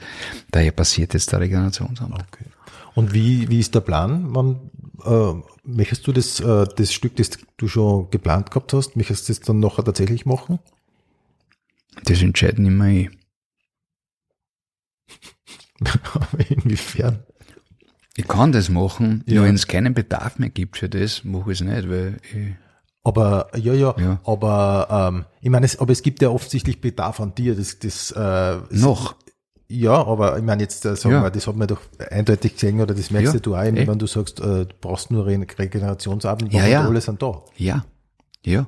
daher passiert jetzt der Regenerationsamt. Okay. Und wie, wie ist der Plan? Wann, äh, möchtest du das, äh, das Stück, das du schon geplant gehabt hast, möchtest du das dann nachher tatsächlich machen? Das entscheiden immer ich. Inwiefern? Ich kann das machen, Ja. nur wenn es keinen Bedarf mehr gibt für das, mache ich es nicht, weil ich, Aber ja, ja, Ja. aber ähm, ich meine, es, aber es gibt ja offensichtlich Bedarf an dir. Das, das äh, ist- noch. Ja, aber ich meine jetzt, äh, sagen Ja. wir, das hat man doch eindeutig gesehen oder das merkst Ja, du auch, wenn du sagst, äh, du brauchst nur Re Regenerationsabend, Ja, ja. alle sind da. Ja, ja.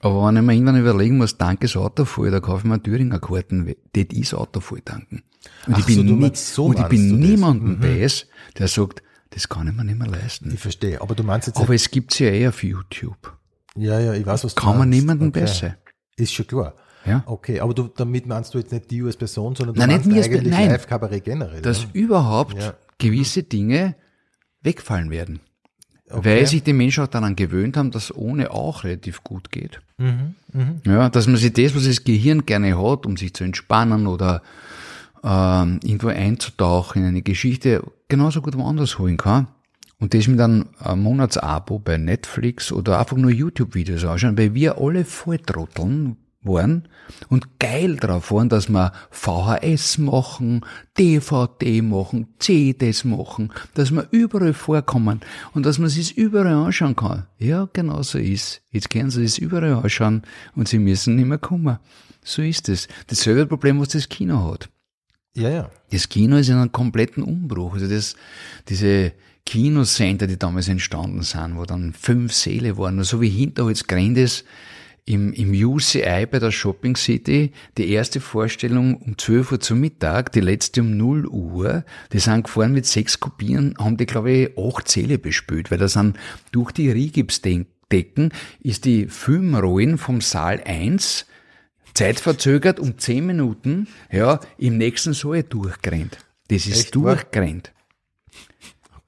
Aber wenn ich mir irgendwann überlegen muss, danke das Auto voll, da kaufe ich mir Thüringer Karten, das ist Auto voll tanken. Und Ach ich bin, so, nie, so und ich bin das. Mhm. niemanden beiß, der sagt, das kann ich mir nicht mehr leisten. Ich verstehe, aber du meinst jetzt, Aber es gibt's ja eh auf YouTube. Ja, ja, ich weiß, was du Kann man niemanden okay. besser. Ist schon klar. Ja. Okay, aber du, damit meinst du jetzt nicht die als Person, sondern du Nein, nicht meinst Pe- eigentlich nein. Live-Kabarett generell. Dass ja? überhaupt Ja. gewisse Dinge wegfallen werden. Okay. Weil sich die Menschen auch daran gewöhnt haben, dass ohne auch relativ gut geht. Mhm, Ja, dass man sich das, was das Gehirn gerne hat, um sich zu entspannen oder ähm, irgendwo einzutauchen in eine Geschichte, genauso gut woanders holen kann. Und das mit einem äh, Monatsabo bei Netflix oder einfach nur YouTube-Videos anschauen, weil wir alle Volltrotteln waren und geil drauf waren, dass wir VHS machen, DVD machen, CDs machen, dass wir überall vorkommen und dass man sich überall anschauen kann. Ja, genau so ist. Jetzt können sie es überall anschauen und sie müssen nicht mehr kommen. So ist es. Dasselbe Problem, was das Kino hat. ja, ja. Das Kino ist in einem kompletten Umbruch. Also das, diese Kinocenter, die damals entstanden sind, wo dann fünf Säle waren, so wie Hinterholz Grendes im, im UCI bei der Shopping City, die erste Vorstellung um 12 Uhr zum Mittag, die letzte um 0 Uhr, die sind gefahren mit sechs Kopien, haben die, glaube ich, acht Säle bespült, weil da sind durch die Rigipsdecken ist die Filmrollen vom Saal 1 zeitverzögert um 10 Minuten, ja, im nächsten Saal durchgerannt. Das ist Echt durchgerannt.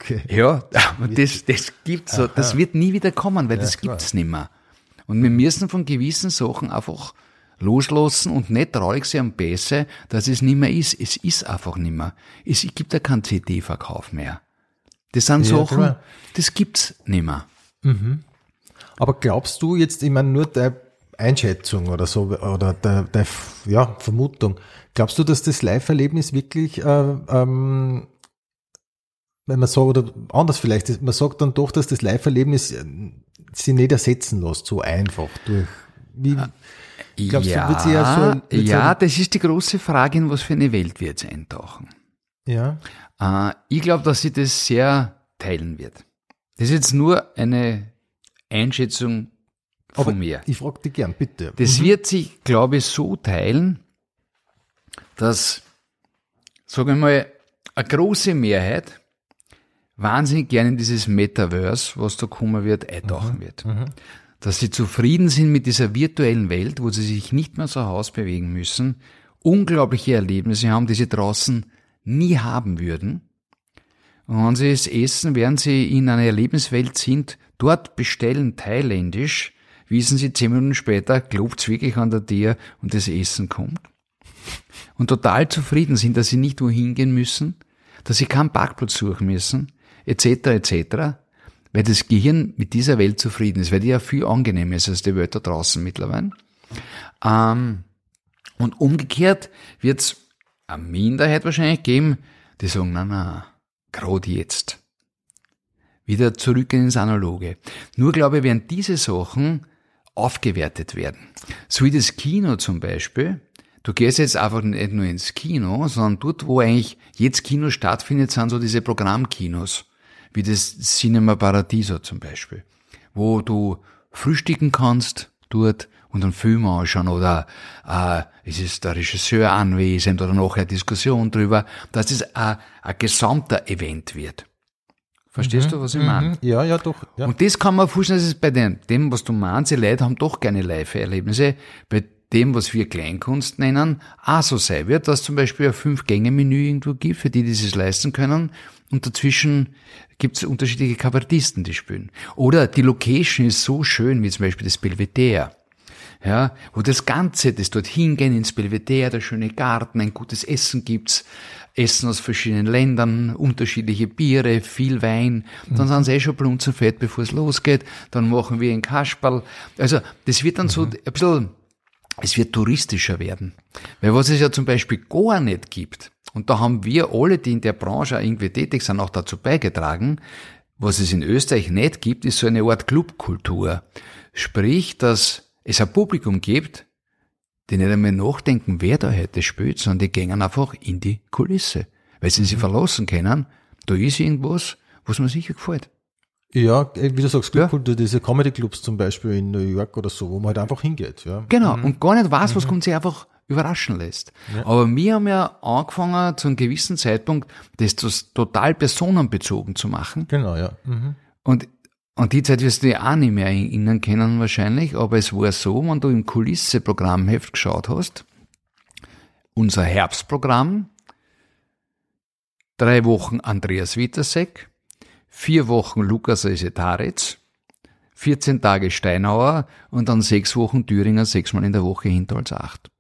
Okay. Ja, das, das gibt's so, das wird nie wieder kommen, weil das klar. gibt's nicht mehr. Und wir müssen von gewissen Sachen einfach loslassen und nicht traurig sein am Besser, dass es nicht mehr ist. Es ist einfach nicht mehr. Es gibt ja keinen CD-Verkauf mehr. Das sind Ja, Sachen, klar. das gibt's nicht mehr. Aber glaubst du jetzt, ich meine, nur deine Einschätzung oder so, oder der, der ja, Vermutung, glaubst du, dass das Live-Erlebnis wirklich, äh, ähm, wenn man sagt, oder anders vielleicht, man sagt dann doch, dass das Live-Erlebnis äh, sich nicht ersetzen lässt, so einfach durch, wie, Glaubst du, ja, wird sie ja so- ja, ja- das ist die große Frage, in was für eine Welt wir jetzt eintauchen. ja, Äh, ich glaube, dass sie das sehr teilen wird. Das ist jetzt nur eine Einschätzung von aber mir. ich frage dich gern, bitte. Das wird sich, glaube ich, so teilen, dass, sagen wir mal, eine große Mehrheit wahnsinnig gerne in dieses Metaverse, was da kommen wird, eintauchen wird. Dass sie zufrieden sind mit dieser virtuellen Welt, wo sie sich nicht mehr zu Hause bewegen müssen, unglaubliche Erlebnisse haben, die sie draußen nie haben würden. Und wenn sie es essen, während sie in einer Erlebniswelt sind, dort bestellen thailändisch, wissen sie zehn Minuten später, klopft's wirklich an der Tür und das Essen kommt. Und total zufrieden sind, dass sie nicht wohin gehen müssen, dass sie keinen Parkplatz suchen müssen, etc., etc., weil das Gehirn mit dieser Welt zufrieden ist, weil die ja viel angenehmer ist als die Welt da draußen mittlerweile. Ähm, und umgekehrt wird es eine Minderheit wahrscheinlich geben, die sagen, na, na, gerade jetzt. Wieder zurück ins Analoge. Nur glaube ich, werden diese Sachen aufgewertet werden. So wie das Kino zum Beispiel. Du gehst jetzt einfach nicht nur ins Kino, sondern dort, wo eigentlich jetzt Kino stattfindet, sind so diese Programmkinos. Wie das Cinema Paradiso zum Beispiel. Wo du frühstücken kannst dort und einen Film anschauen oder äh, es ist der Regisseur anwesend oder nachher eine Diskussion drüber, dass es ein, ein gesamter Event wird. Verstehst du, was ich meine? Mhm. Ja, ja, doch. Ja. Und das kann man vorstellen, das ist bei dem, dem, was du meinst, die Leute haben doch gerne Live-Erlebnisse. Bei dem, was wir Kleinkunst nennen, auch so sein wird, dass zum Beispiel ein Fünf-Gänge-Menü irgendwo gibt, für die, die sich leisten können. Und dazwischen gibt es unterschiedliche Kabarettisten, die spielen. Oder die Location ist so schön, wie zum Beispiel das Belvedere ja, wo das Ganze, das dort hingehen ins Belvedere, der schöne Garten, ein gutes Essen gibt's, Essen aus verschiedenen Ländern, unterschiedliche Biere, viel Wein, dann mhm. sind sie eh schon blunzenfett, bevor es losgeht, dann machen wir ein Kasperl. Also, das wird dann mhm. so ein bisschen, es wird touristischer werden. Weil was es ja zum Beispiel gar nicht gibt, und da haben wir alle, die in der Branche irgendwie tätig sind, auch dazu beigetragen, was es in Österreich nicht gibt, ist so eine Art Clubkultur. Sprich, dass es ein Publikum gibt, die nicht einmal nachdenken, wer da heute spielt, sondern die gehen einfach in die Kulisse. Weil sie mhm. verlassen können, da ist irgendwas, was mir sicher gefällt. Ja, wie du sagst, ja. diese Comedy-Clubs zum Beispiel in New York oder so, wo man halt einfach hingeht. Ja. Genau, mhm. und gar nicht weiß, was mhm. kommt sich einfach überraschen lässt. Ja. Aber wir haben ja angefangen, zu einem gewissen Zeitpunkt, das total personenbezogen zu machen. Genau, ja. Mhm. Und und die Zeit wirst du ja auch nicht mehr erinnern können wahrscheinlich, aber es war so, wenn du im Kulisse-Programmheft geschaut hast, unser Herbstprogramm, drei Wochen Andreas Wittersek, vier Wochen Lukas Resetaritz, 14 Tage Steinauer und dann sechs Wochen Thüringer, sechsmal in der Woche hinter als acht.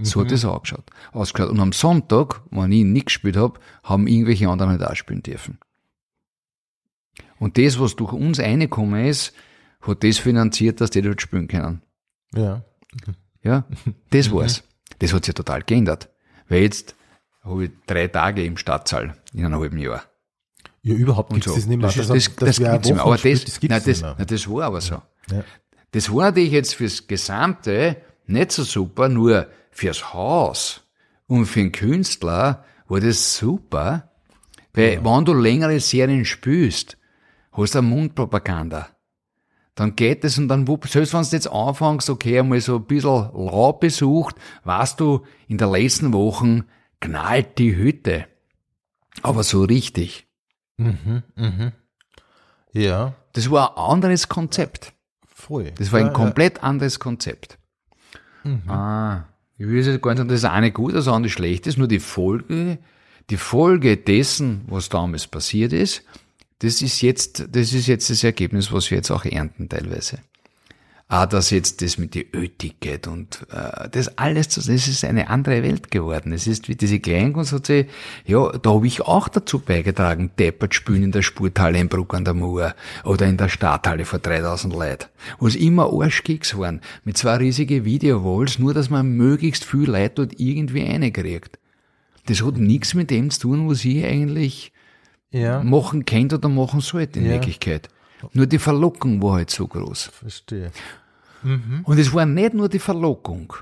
So mhm. hat das ausgeschaut. ausgeschaut. Und am Sonntag, wenn ich nicht gespielt habe, haben irgendwelche anderen halt auch spielen dürfen. Und das, was durch uns reingekommen ist, hat das finanziert, dass die dort spielen können. Ja. Ja, das war's. Das hat sich total geändert. Weil jetzt habe ich drei Tage im Stadtsaal in einem halben Jahr. Ja, überhaupt gibt's so. das nicht mehr. Das, das, das, das, das gibt's. Aber das, das, nein, das, nein, das war aber so. Ja. Das war natürlich jetzt fürs Gesamte nicht so super, nur fürs Haus und für den Künstler war das super, weil ja. wenn du längere Serien spielst, hast du eine Mundpropaganda. Dann geht es und dann, selbst wenn du jetzt anfängst, okay, einmal so ein bisschen lau besucht, weißt du, in der letzten Woche knallt die Hütte. Aber so richtig. Mhm, mhm. Ja. Das war ein anderes Konzept. Voll. Das war ein ja, komplett ja. anderes Konzept. Mhm. Ah, ich will jetzt gar nicht sagen, das eine gut, das andere schlecht ist, nur die Folge, die Folge dessen, was damals passiert ist, das ist jetzt, das ist jetzt das Ergebnis, was wir jetzt auch ernten teilweise. Ah, dass jetzt das mit die Ö-Ticket und äh, das alles, das ist eine andere Welt geworden. Es ist wie diese Kleinkunst hat sich, ja, da habe ich auch dazu beigetragen, deppert spielen in der Spurthalle in Bruck an der Mur oder in der Stadthalle vor 3000 Leuten, wo es immer Arschkicks waren, mit zwei riesige Videowalls, nur dass man möglichst viel Leute dort irgendwie reinkriegt. Das hat nichts mit dem zu tun, was ich eigentlich ja. machen kennt oder machen sollte in ja. Wirklichkeit. Nur die Verlockung war halt so groß. Verstehe. Mhm. Und es war nicht nur die Verlockung,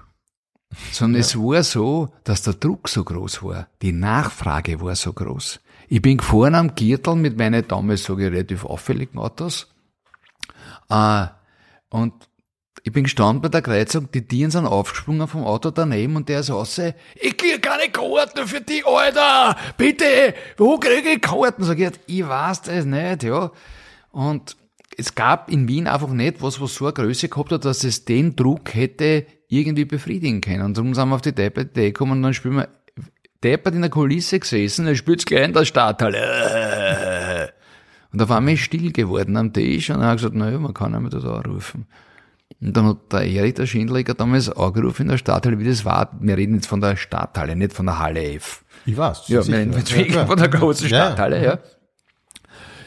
sondern ja. es war so, dass der Druck so groß war. Die Nachfrage war so groß. Ich bin gefahren am Gürtel mit meinen damals, ich, relativ auffälligen Autos. Äh, und ich bin gestanden bei der Kreuzung, die Tieren sind aufgesprungen vom Auto daneben und der ist raus, ich krieg keine Karten für die, Alter! Bitte! Wo kriege ich Karten? Sag ich, ich weiß das nicht, ja. Und es gab in Wien einfach nicht was, was so eine Größe gehabt hat, dass es den Druck hätte irgendwie befriedigen können. Und darum sind wir auf die Deppert-Idee gekommen und dann spielen wir Deppert in der Kulisse gesessen, er spielt gleich in der Stadthalle. Und auf einmal ist still geworden am Tisch und er hat gesagt, naja, man kann einmal da anrufen. Und dann hat der Erich, der Schindler, damals angerufen in der Stadthalle, wie das war. Wir reden jetzt von der Stadthalle, nicht von der Halle F. Ich weiß. Ja, sicher. wir reden Ja, von der großen Ja, Stadthalle, ja.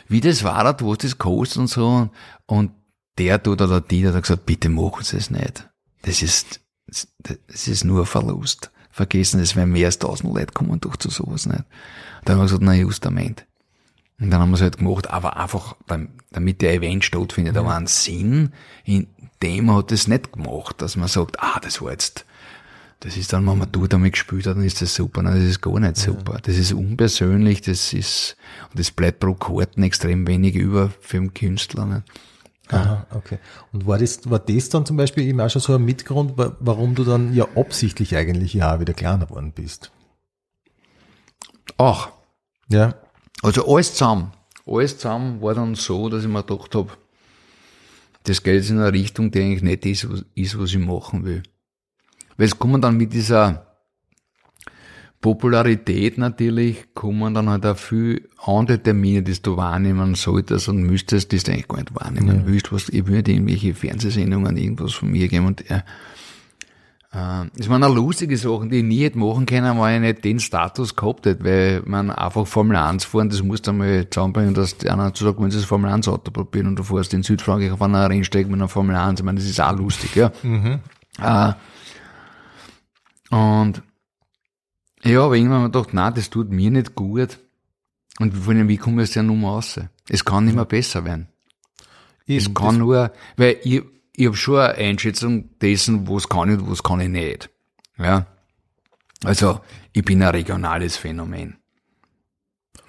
Wie das war, dort, wo es das kostet und so. Und der tut oder die hat gesagt, bitte machen Sie es nicht. Das ist, das ist nur ein Verlust. Vergessen, es werden mehr als tausend Leute kommen durch zu sowas nicht. Da haben wir gesagt, na justament. Und dann haben wir es halt gemacht, aber einfach, damit der Event stattfindet, aber einen Sinn, in dem hat es nicht gemacht, dass man sagt, ah, das war jetzt, das ist dann, wenn man du damit gespielt hat, dann ist das super. Nein, das ist gar nicht super. Das ist unpersönlich, das ist, und das bleibt pro Karten extrem wenig über für den Künstler. Nicht? Aha, okay. Und war das, war das dann zum Beispiel eben auch schon so ein Mitgrund, wa- warum du dann ja absichtlich eigentlich ja wieder kleiner geworden bist? Ach, Ja. Also alles zusammen. Alles zusammen war dann so, dass ich mir gedacht habe, das geht jetzt in eine Richtung, die eigentlich nicht ist, was, ist, was ich machen will. Weil es kommen dann mit dieser Popularität natürlich, kommen dann halt auch viel andere Termine, die du wahrnehmen solltest und müsstest, die du eigentlich gar nicht wahrnehmen willst. Was, ich würde irgendwelche Fernsehsendungen, irgendwas von mir geben und äh, äh, Es waren auch lustige Sachen, die ich nie hätte machen können, weil ich nicht den Status gehabt hätte, weil man einfach Formel 1 fahren, das musst du einmal zusammenbringen, dass einer zu sagen, wenn sie das Formel 1 Auto probieren und du fährst in Südfrankreich auf einer Rennstrecke mit einer Formel 1, ich meine, das ist auch lustig, ja. Äh, und ja, aber irgendwann habe ich gedacht, nein, das tut mir nicht gut. Und vor allem, wie komme ich aus der Nummer raus? Es kann nicht mehr besser werden. Es Eben, kann nur, weil ich, ich habe schon eine Einschätzung dessen, was kann ich und was kann ich nicht. Ja. Also, ich bin ein regionales Phänomen.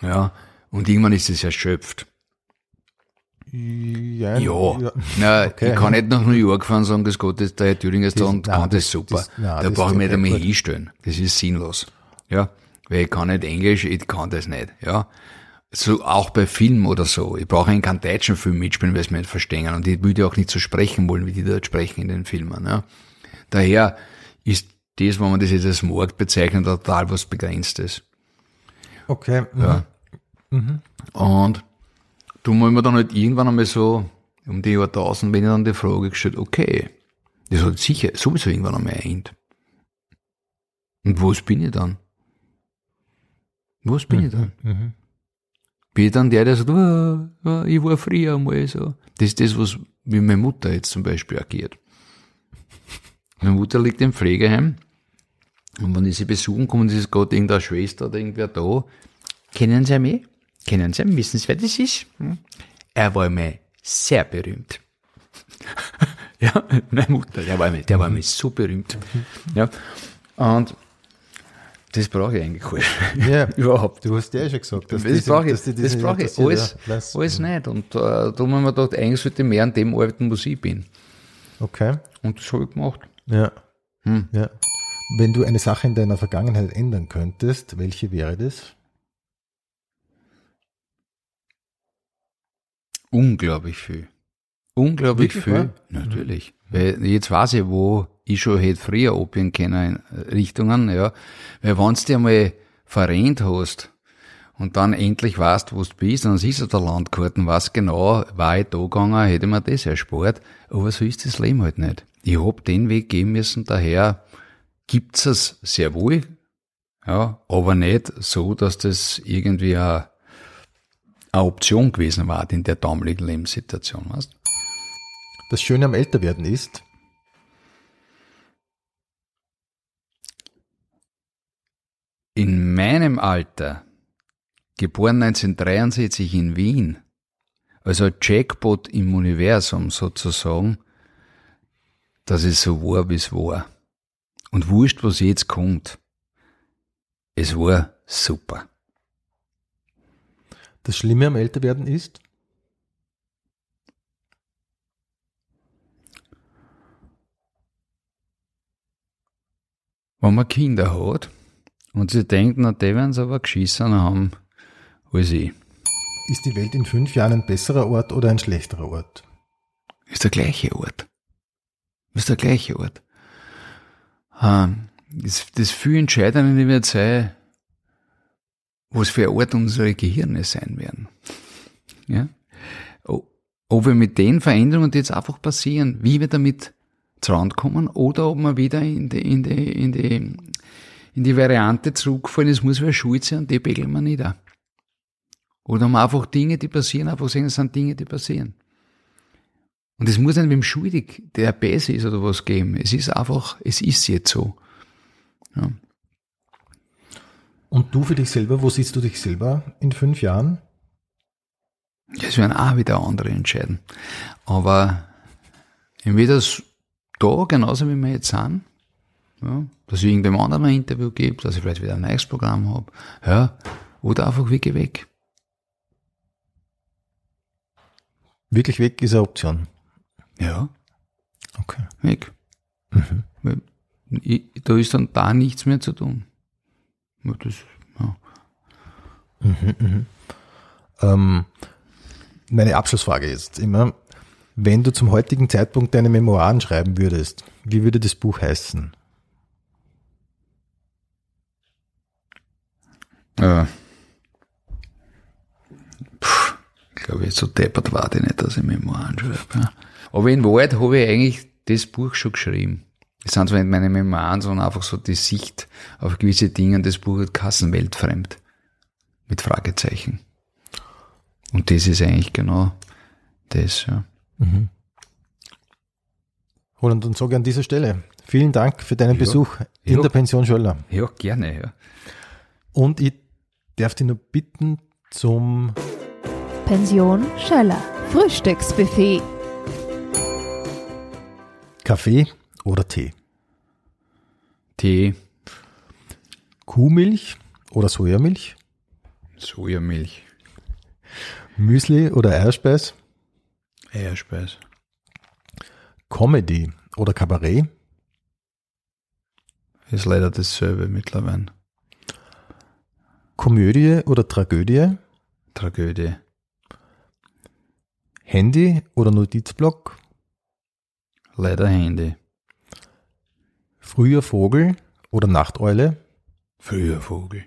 Ja. Und irgendwann ist es erschöpft. Ja, Ja. Na, Okay. ich kann nicht nach New York fahren und sagen, das Gott ist der Herr Thüringen ist da und nein, kann das, das- super. das- nein, da brauche ich mich nicht nicht. hinstellen. Das ist sinnlos. Ja. Weil ich kann nicht Englisch, ich kann das nicht. Ja. So auch bei Film oder so. Ich brauche einen keinen deutschen Film mitspielen, weil sie mich nicht verstehen. Und ich würde auch nicht so sprechen wollen, wie die dort sprechen in den Filmen. Ja. Daher ist das, wenn man das jetzt als Markt bezeichnet, total was Begrenztes. Okay. mhm. Ja. Und du muss mir dann halt irgendwann einmal so, um die Jahrtausend, wenn ich dann die Frage gestellt, okay, das hat sicher sowieso irgendwann einmal ein End. Und was bin ich dann? Was bin ich dann? Mhm. Bin ich dann der, der sagt, "Ah, ah, ich war früher mal so. Das ist das, was wie meine Mutter jetzt zum Beispiel agiert. Meine Mutter liegt im Pflegeheim und wenn ich sie besuchen komme, und es ist gerade irgendeine Schwester oder irgendwer da, kennen Sie mich? Kennen Sie? Wissen Sie, wer das ist? Hm? Er war mir sehr berühmt. ja, meine Mutter, der war mir, der war mir so berühmt. Ja, und das brauche ich eigentlich nicht. Ja, Überhaupt. Du hast ja schon gesagt, dass Das diese- brauche ich, dass die das brauche ich alles, ja. Alles nicht. Und äh, da haben wir gedacht, eigentlich sollte ich mehr an dem arbeiten, was ich bin. Okay. Und das habe ich gemacht. Ja. Hm. ja. Wenn du eine Sache in deiner Vergangenheit ändern könntest, welche wäre das? Unglaublich viel. Unglaublich Wirklich, viel. wahr? Natürlich. Weil jetzt weiß ich, wo ich schon hätte früher abgehen können in äh, Richtungen, ja. Weil wenn du dir mal verrennt hast und dann endlich weißt, wo du bist, dann siehst du der Landkarten, was genau, war ich da gegangen, hätte mir das erspart. Aber so ist das Leben halt nicht. Ich hab den Weg gehen müssen, daher gibt's es sehr wohl, ja, aber nicht so, dass das irgendwie eine, eine Option gewesen war in der damaligen Lebenssituation, weißt? Das Schöne am Älterwerden ist, In meinem Alter, geboren 1963 in Wien, also Jackpot im Universum sozusagen, dass es so war, wie es war. Und wurscht, was jetzt kommt. Es war super. Das Schlimme am Älterwerden ist, Wenn man Kinder hat und sie denkt, na, die werden sie aber geschissen haben als ich. ist die Welt in fünf Jahren ein besserer Ort oder ein schlechterer Ort? Ist der gleiche Ort. Ist der gleiche Ort. Ähm, Das, das viel Entscheidende wird sein, was für ein Ort unsere Gehirne sein werden. Ja? Ob wir mit den Veränderungen, die jetzt einfach passieren, wie wir damit kommen oder ob wir wieder in die, in die, in die, in die Variante zurückfallen, es muss wer schuld sein und die pegeln wir nieder. Oder haben einfach Dinge, die passieren, einfach sagen, es sind Dinge, die passieren. Und es muss nicht wem schuldig, der besser ist oder was geben. Es ist einfach, es ist jetzt so. Ja. Und du für dich selber, wo siehst du dich selber in fünf Jahren? Das werden auch wieder andere entscheiden. Aber entweder da, genauso wie wir jetzt sind, ja, dass ich irgendeinem anderen ein Interview gebe, dass ich vielleicht wieder ein neues Programm habe, ja, oder einfach wirklich weg. Wirklich weg ist eine Option. Ja. Okay. Weg. Mhm. Ich, da ist dann da nichts mehr zu tun. Das, ja. Mhm, mhm. Ähm, meine Abschlussfrage ist immer, wenn du zum heutigen Zeitpunkt deine Memoiren schreiben würdest, wie würde das Buch heißen? Ja. Puh, ich glaube, so deppert war die nicht, dass ich Memoiren schreibe. Ja. Aber in Wahrheit habe ich eigentlich das Buch schon geschrieben. Es sind zwar nicht meine Memoiren, sondern einfach so die Sicht auf gewisse Dinge. Das Buch hat Kassenweltfremd. Mit Fragezeichen. Und das ist eigentlich genau das, ja. Mhm. Roland, und sage an dieser Stelle vielen Dank für deinen ja, Besuch in ja, der Pension Schöller. Ja, gerne, ja. Und ich darf dich nur bitten zum Pension Schöller Frühstücksbuffet. Kaffee oder Tee? Tee. Kuhmilch oder Sojamilch? Sojamilch. Müsli oder Eierspeis? Eierspeis. Comedy oder Kabarett? Ist leider dasselbe mittlerweile. Komödie oder Tragödie? Tragödie. Handy oder Notizblock? Leider Handy. Früher Vogel oder Nachteule? Früher Vogel.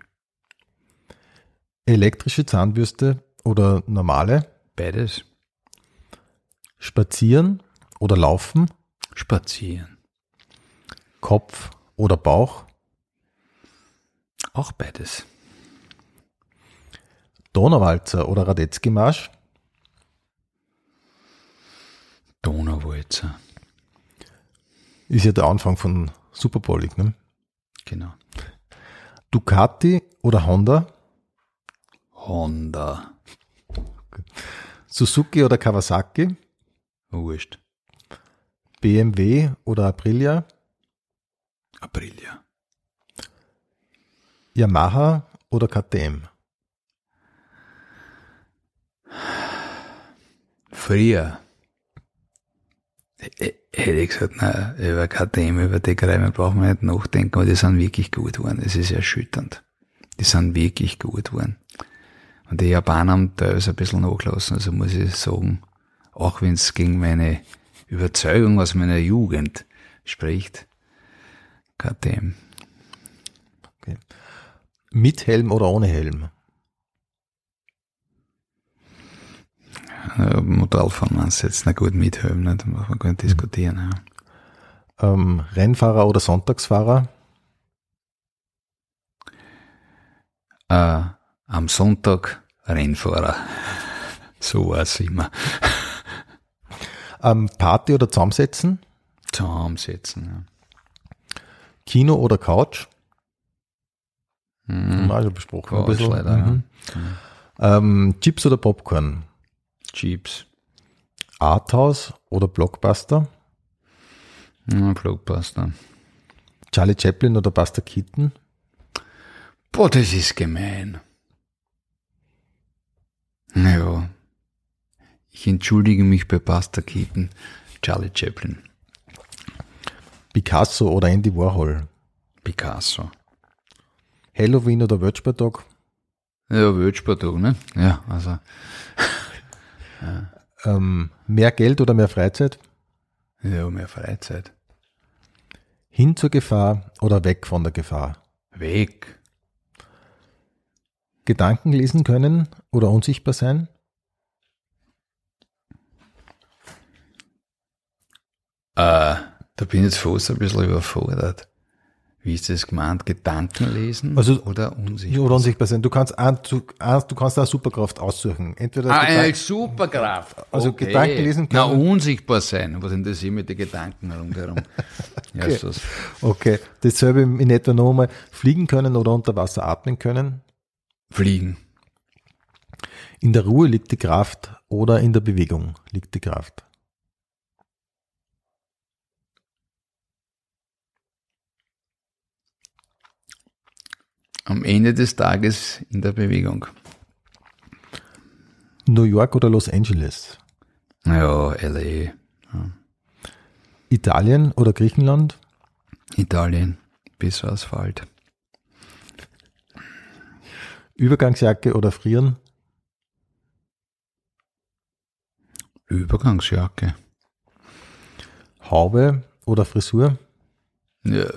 Elektrische Zahnbürste oder normale? Beides. Spazieren oder laufen? Spazieren. Kopf oder Bauch? Auch beides. Donauwalzer oder Radetzky-Marsch? Donauwalzer. Ist ja der Anfang von Superbowling, ne? Genau. Ducati oder Honda? Honda. Suzuki oder Kawasaki? Wurscht. BMW oder Aprilia? Aprilia. Yamaha oder KTM? Früher hätte ich gesagt, na, über KTM, über Greifen brauchen wir nicht nachdenken, aber die sind wirklich gut geworden. Es ist erschütternd. Die sind wirklich gut geworden. Und die Japaner haben teilweise ein bisschen nachgelassen, also muss ich sagen, auch wenn es gegen meine Überzeugung aus meiner Jugend spricht, KTM. Okay. Mit Helm oder ohne Helm? Modellfahren meinst du jetzt, na gut, mit Helm, ne? da muss man gar nicht diskutieren. Ja. Ähm, Rennfahrer oder Sonntagsfahrer? Äh, am Sonntag Rennfahrer. So war es immer. Ähm, Party oder zusammensetzen? Zusammensetzen, ja. Kino oder Couch? Mhm. Haben wir besprochen. Couch leider, mhm. ja. ähm, Chips oder Popcorn? Chips. Arthouse oder Blockbuster? Ja, Blockbuster. Charlie Chaplin oder Buster Keaton? Boah, das ist gemein. Naja, ich entschuldige mich bei Buster Keaton, Charlie Chaplin. Picasso oder Andy Warhol? Picasso. Halloween oder Weltspartag? Ja, Weltspartag, ne? Ja, also. Ähm, mehr Geld oder mehr Freizeit? Ja, mehr Freizeit. Hin zur Gefahr oder weg von der Gefahr? Weg. Gedanken lesen können oder unsichtbar sein? Äh, da bin ich jetzt fast ein bisschen überfordert. Wie ist das gemeint? Gedanken lesen Also- oder unsichtbar? Oder unsichtbar sein. Du kannst, ein, du, ein, du kannst eine Superkraft aussuchen. Entweder Ah, Gedanken- eine Superkraft. Also Gedanken lesen Na, kann- unsichtbar sein. Was sind das hier mit den Gedanken rundherum? Ja, Okay. so. Okay, dasselbe in etwa nochmal. Fliegen können oder unter Wasser atmen können. Fliegen. In der Ruhe liegt die Kraft oder in der Bewegung liegt die Kraft. Am Ende des Tages in der Bewegung. New York oder Los Angeles. Ja, LA, Italien oder Griechenland. Italien, besser Asphalt. Übergangsjacke oder frieren. Übergangsjacke. Haube oder Frisur. Ja.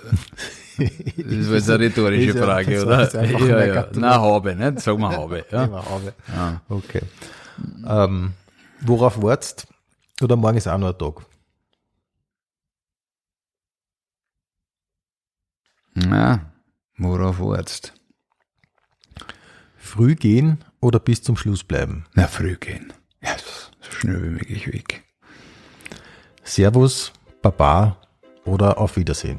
Das war jetzt eine rhetorische Ist ja- Frage, war oder? Ja, ja. Kategorie. Na, Haube, nicht? Sag mal Haube. Ja. Immer Haube. Ja. Okay. Ähm, worauf wartest? Oder morgen ist auch noch ein Tag. Na, worauf wartest? Früh gehen oder bis zum Schluss bleiben. Na, früh gehen. Ja, so schnell wie möglich weg. Servus, Baba oder auf Wiedersehen.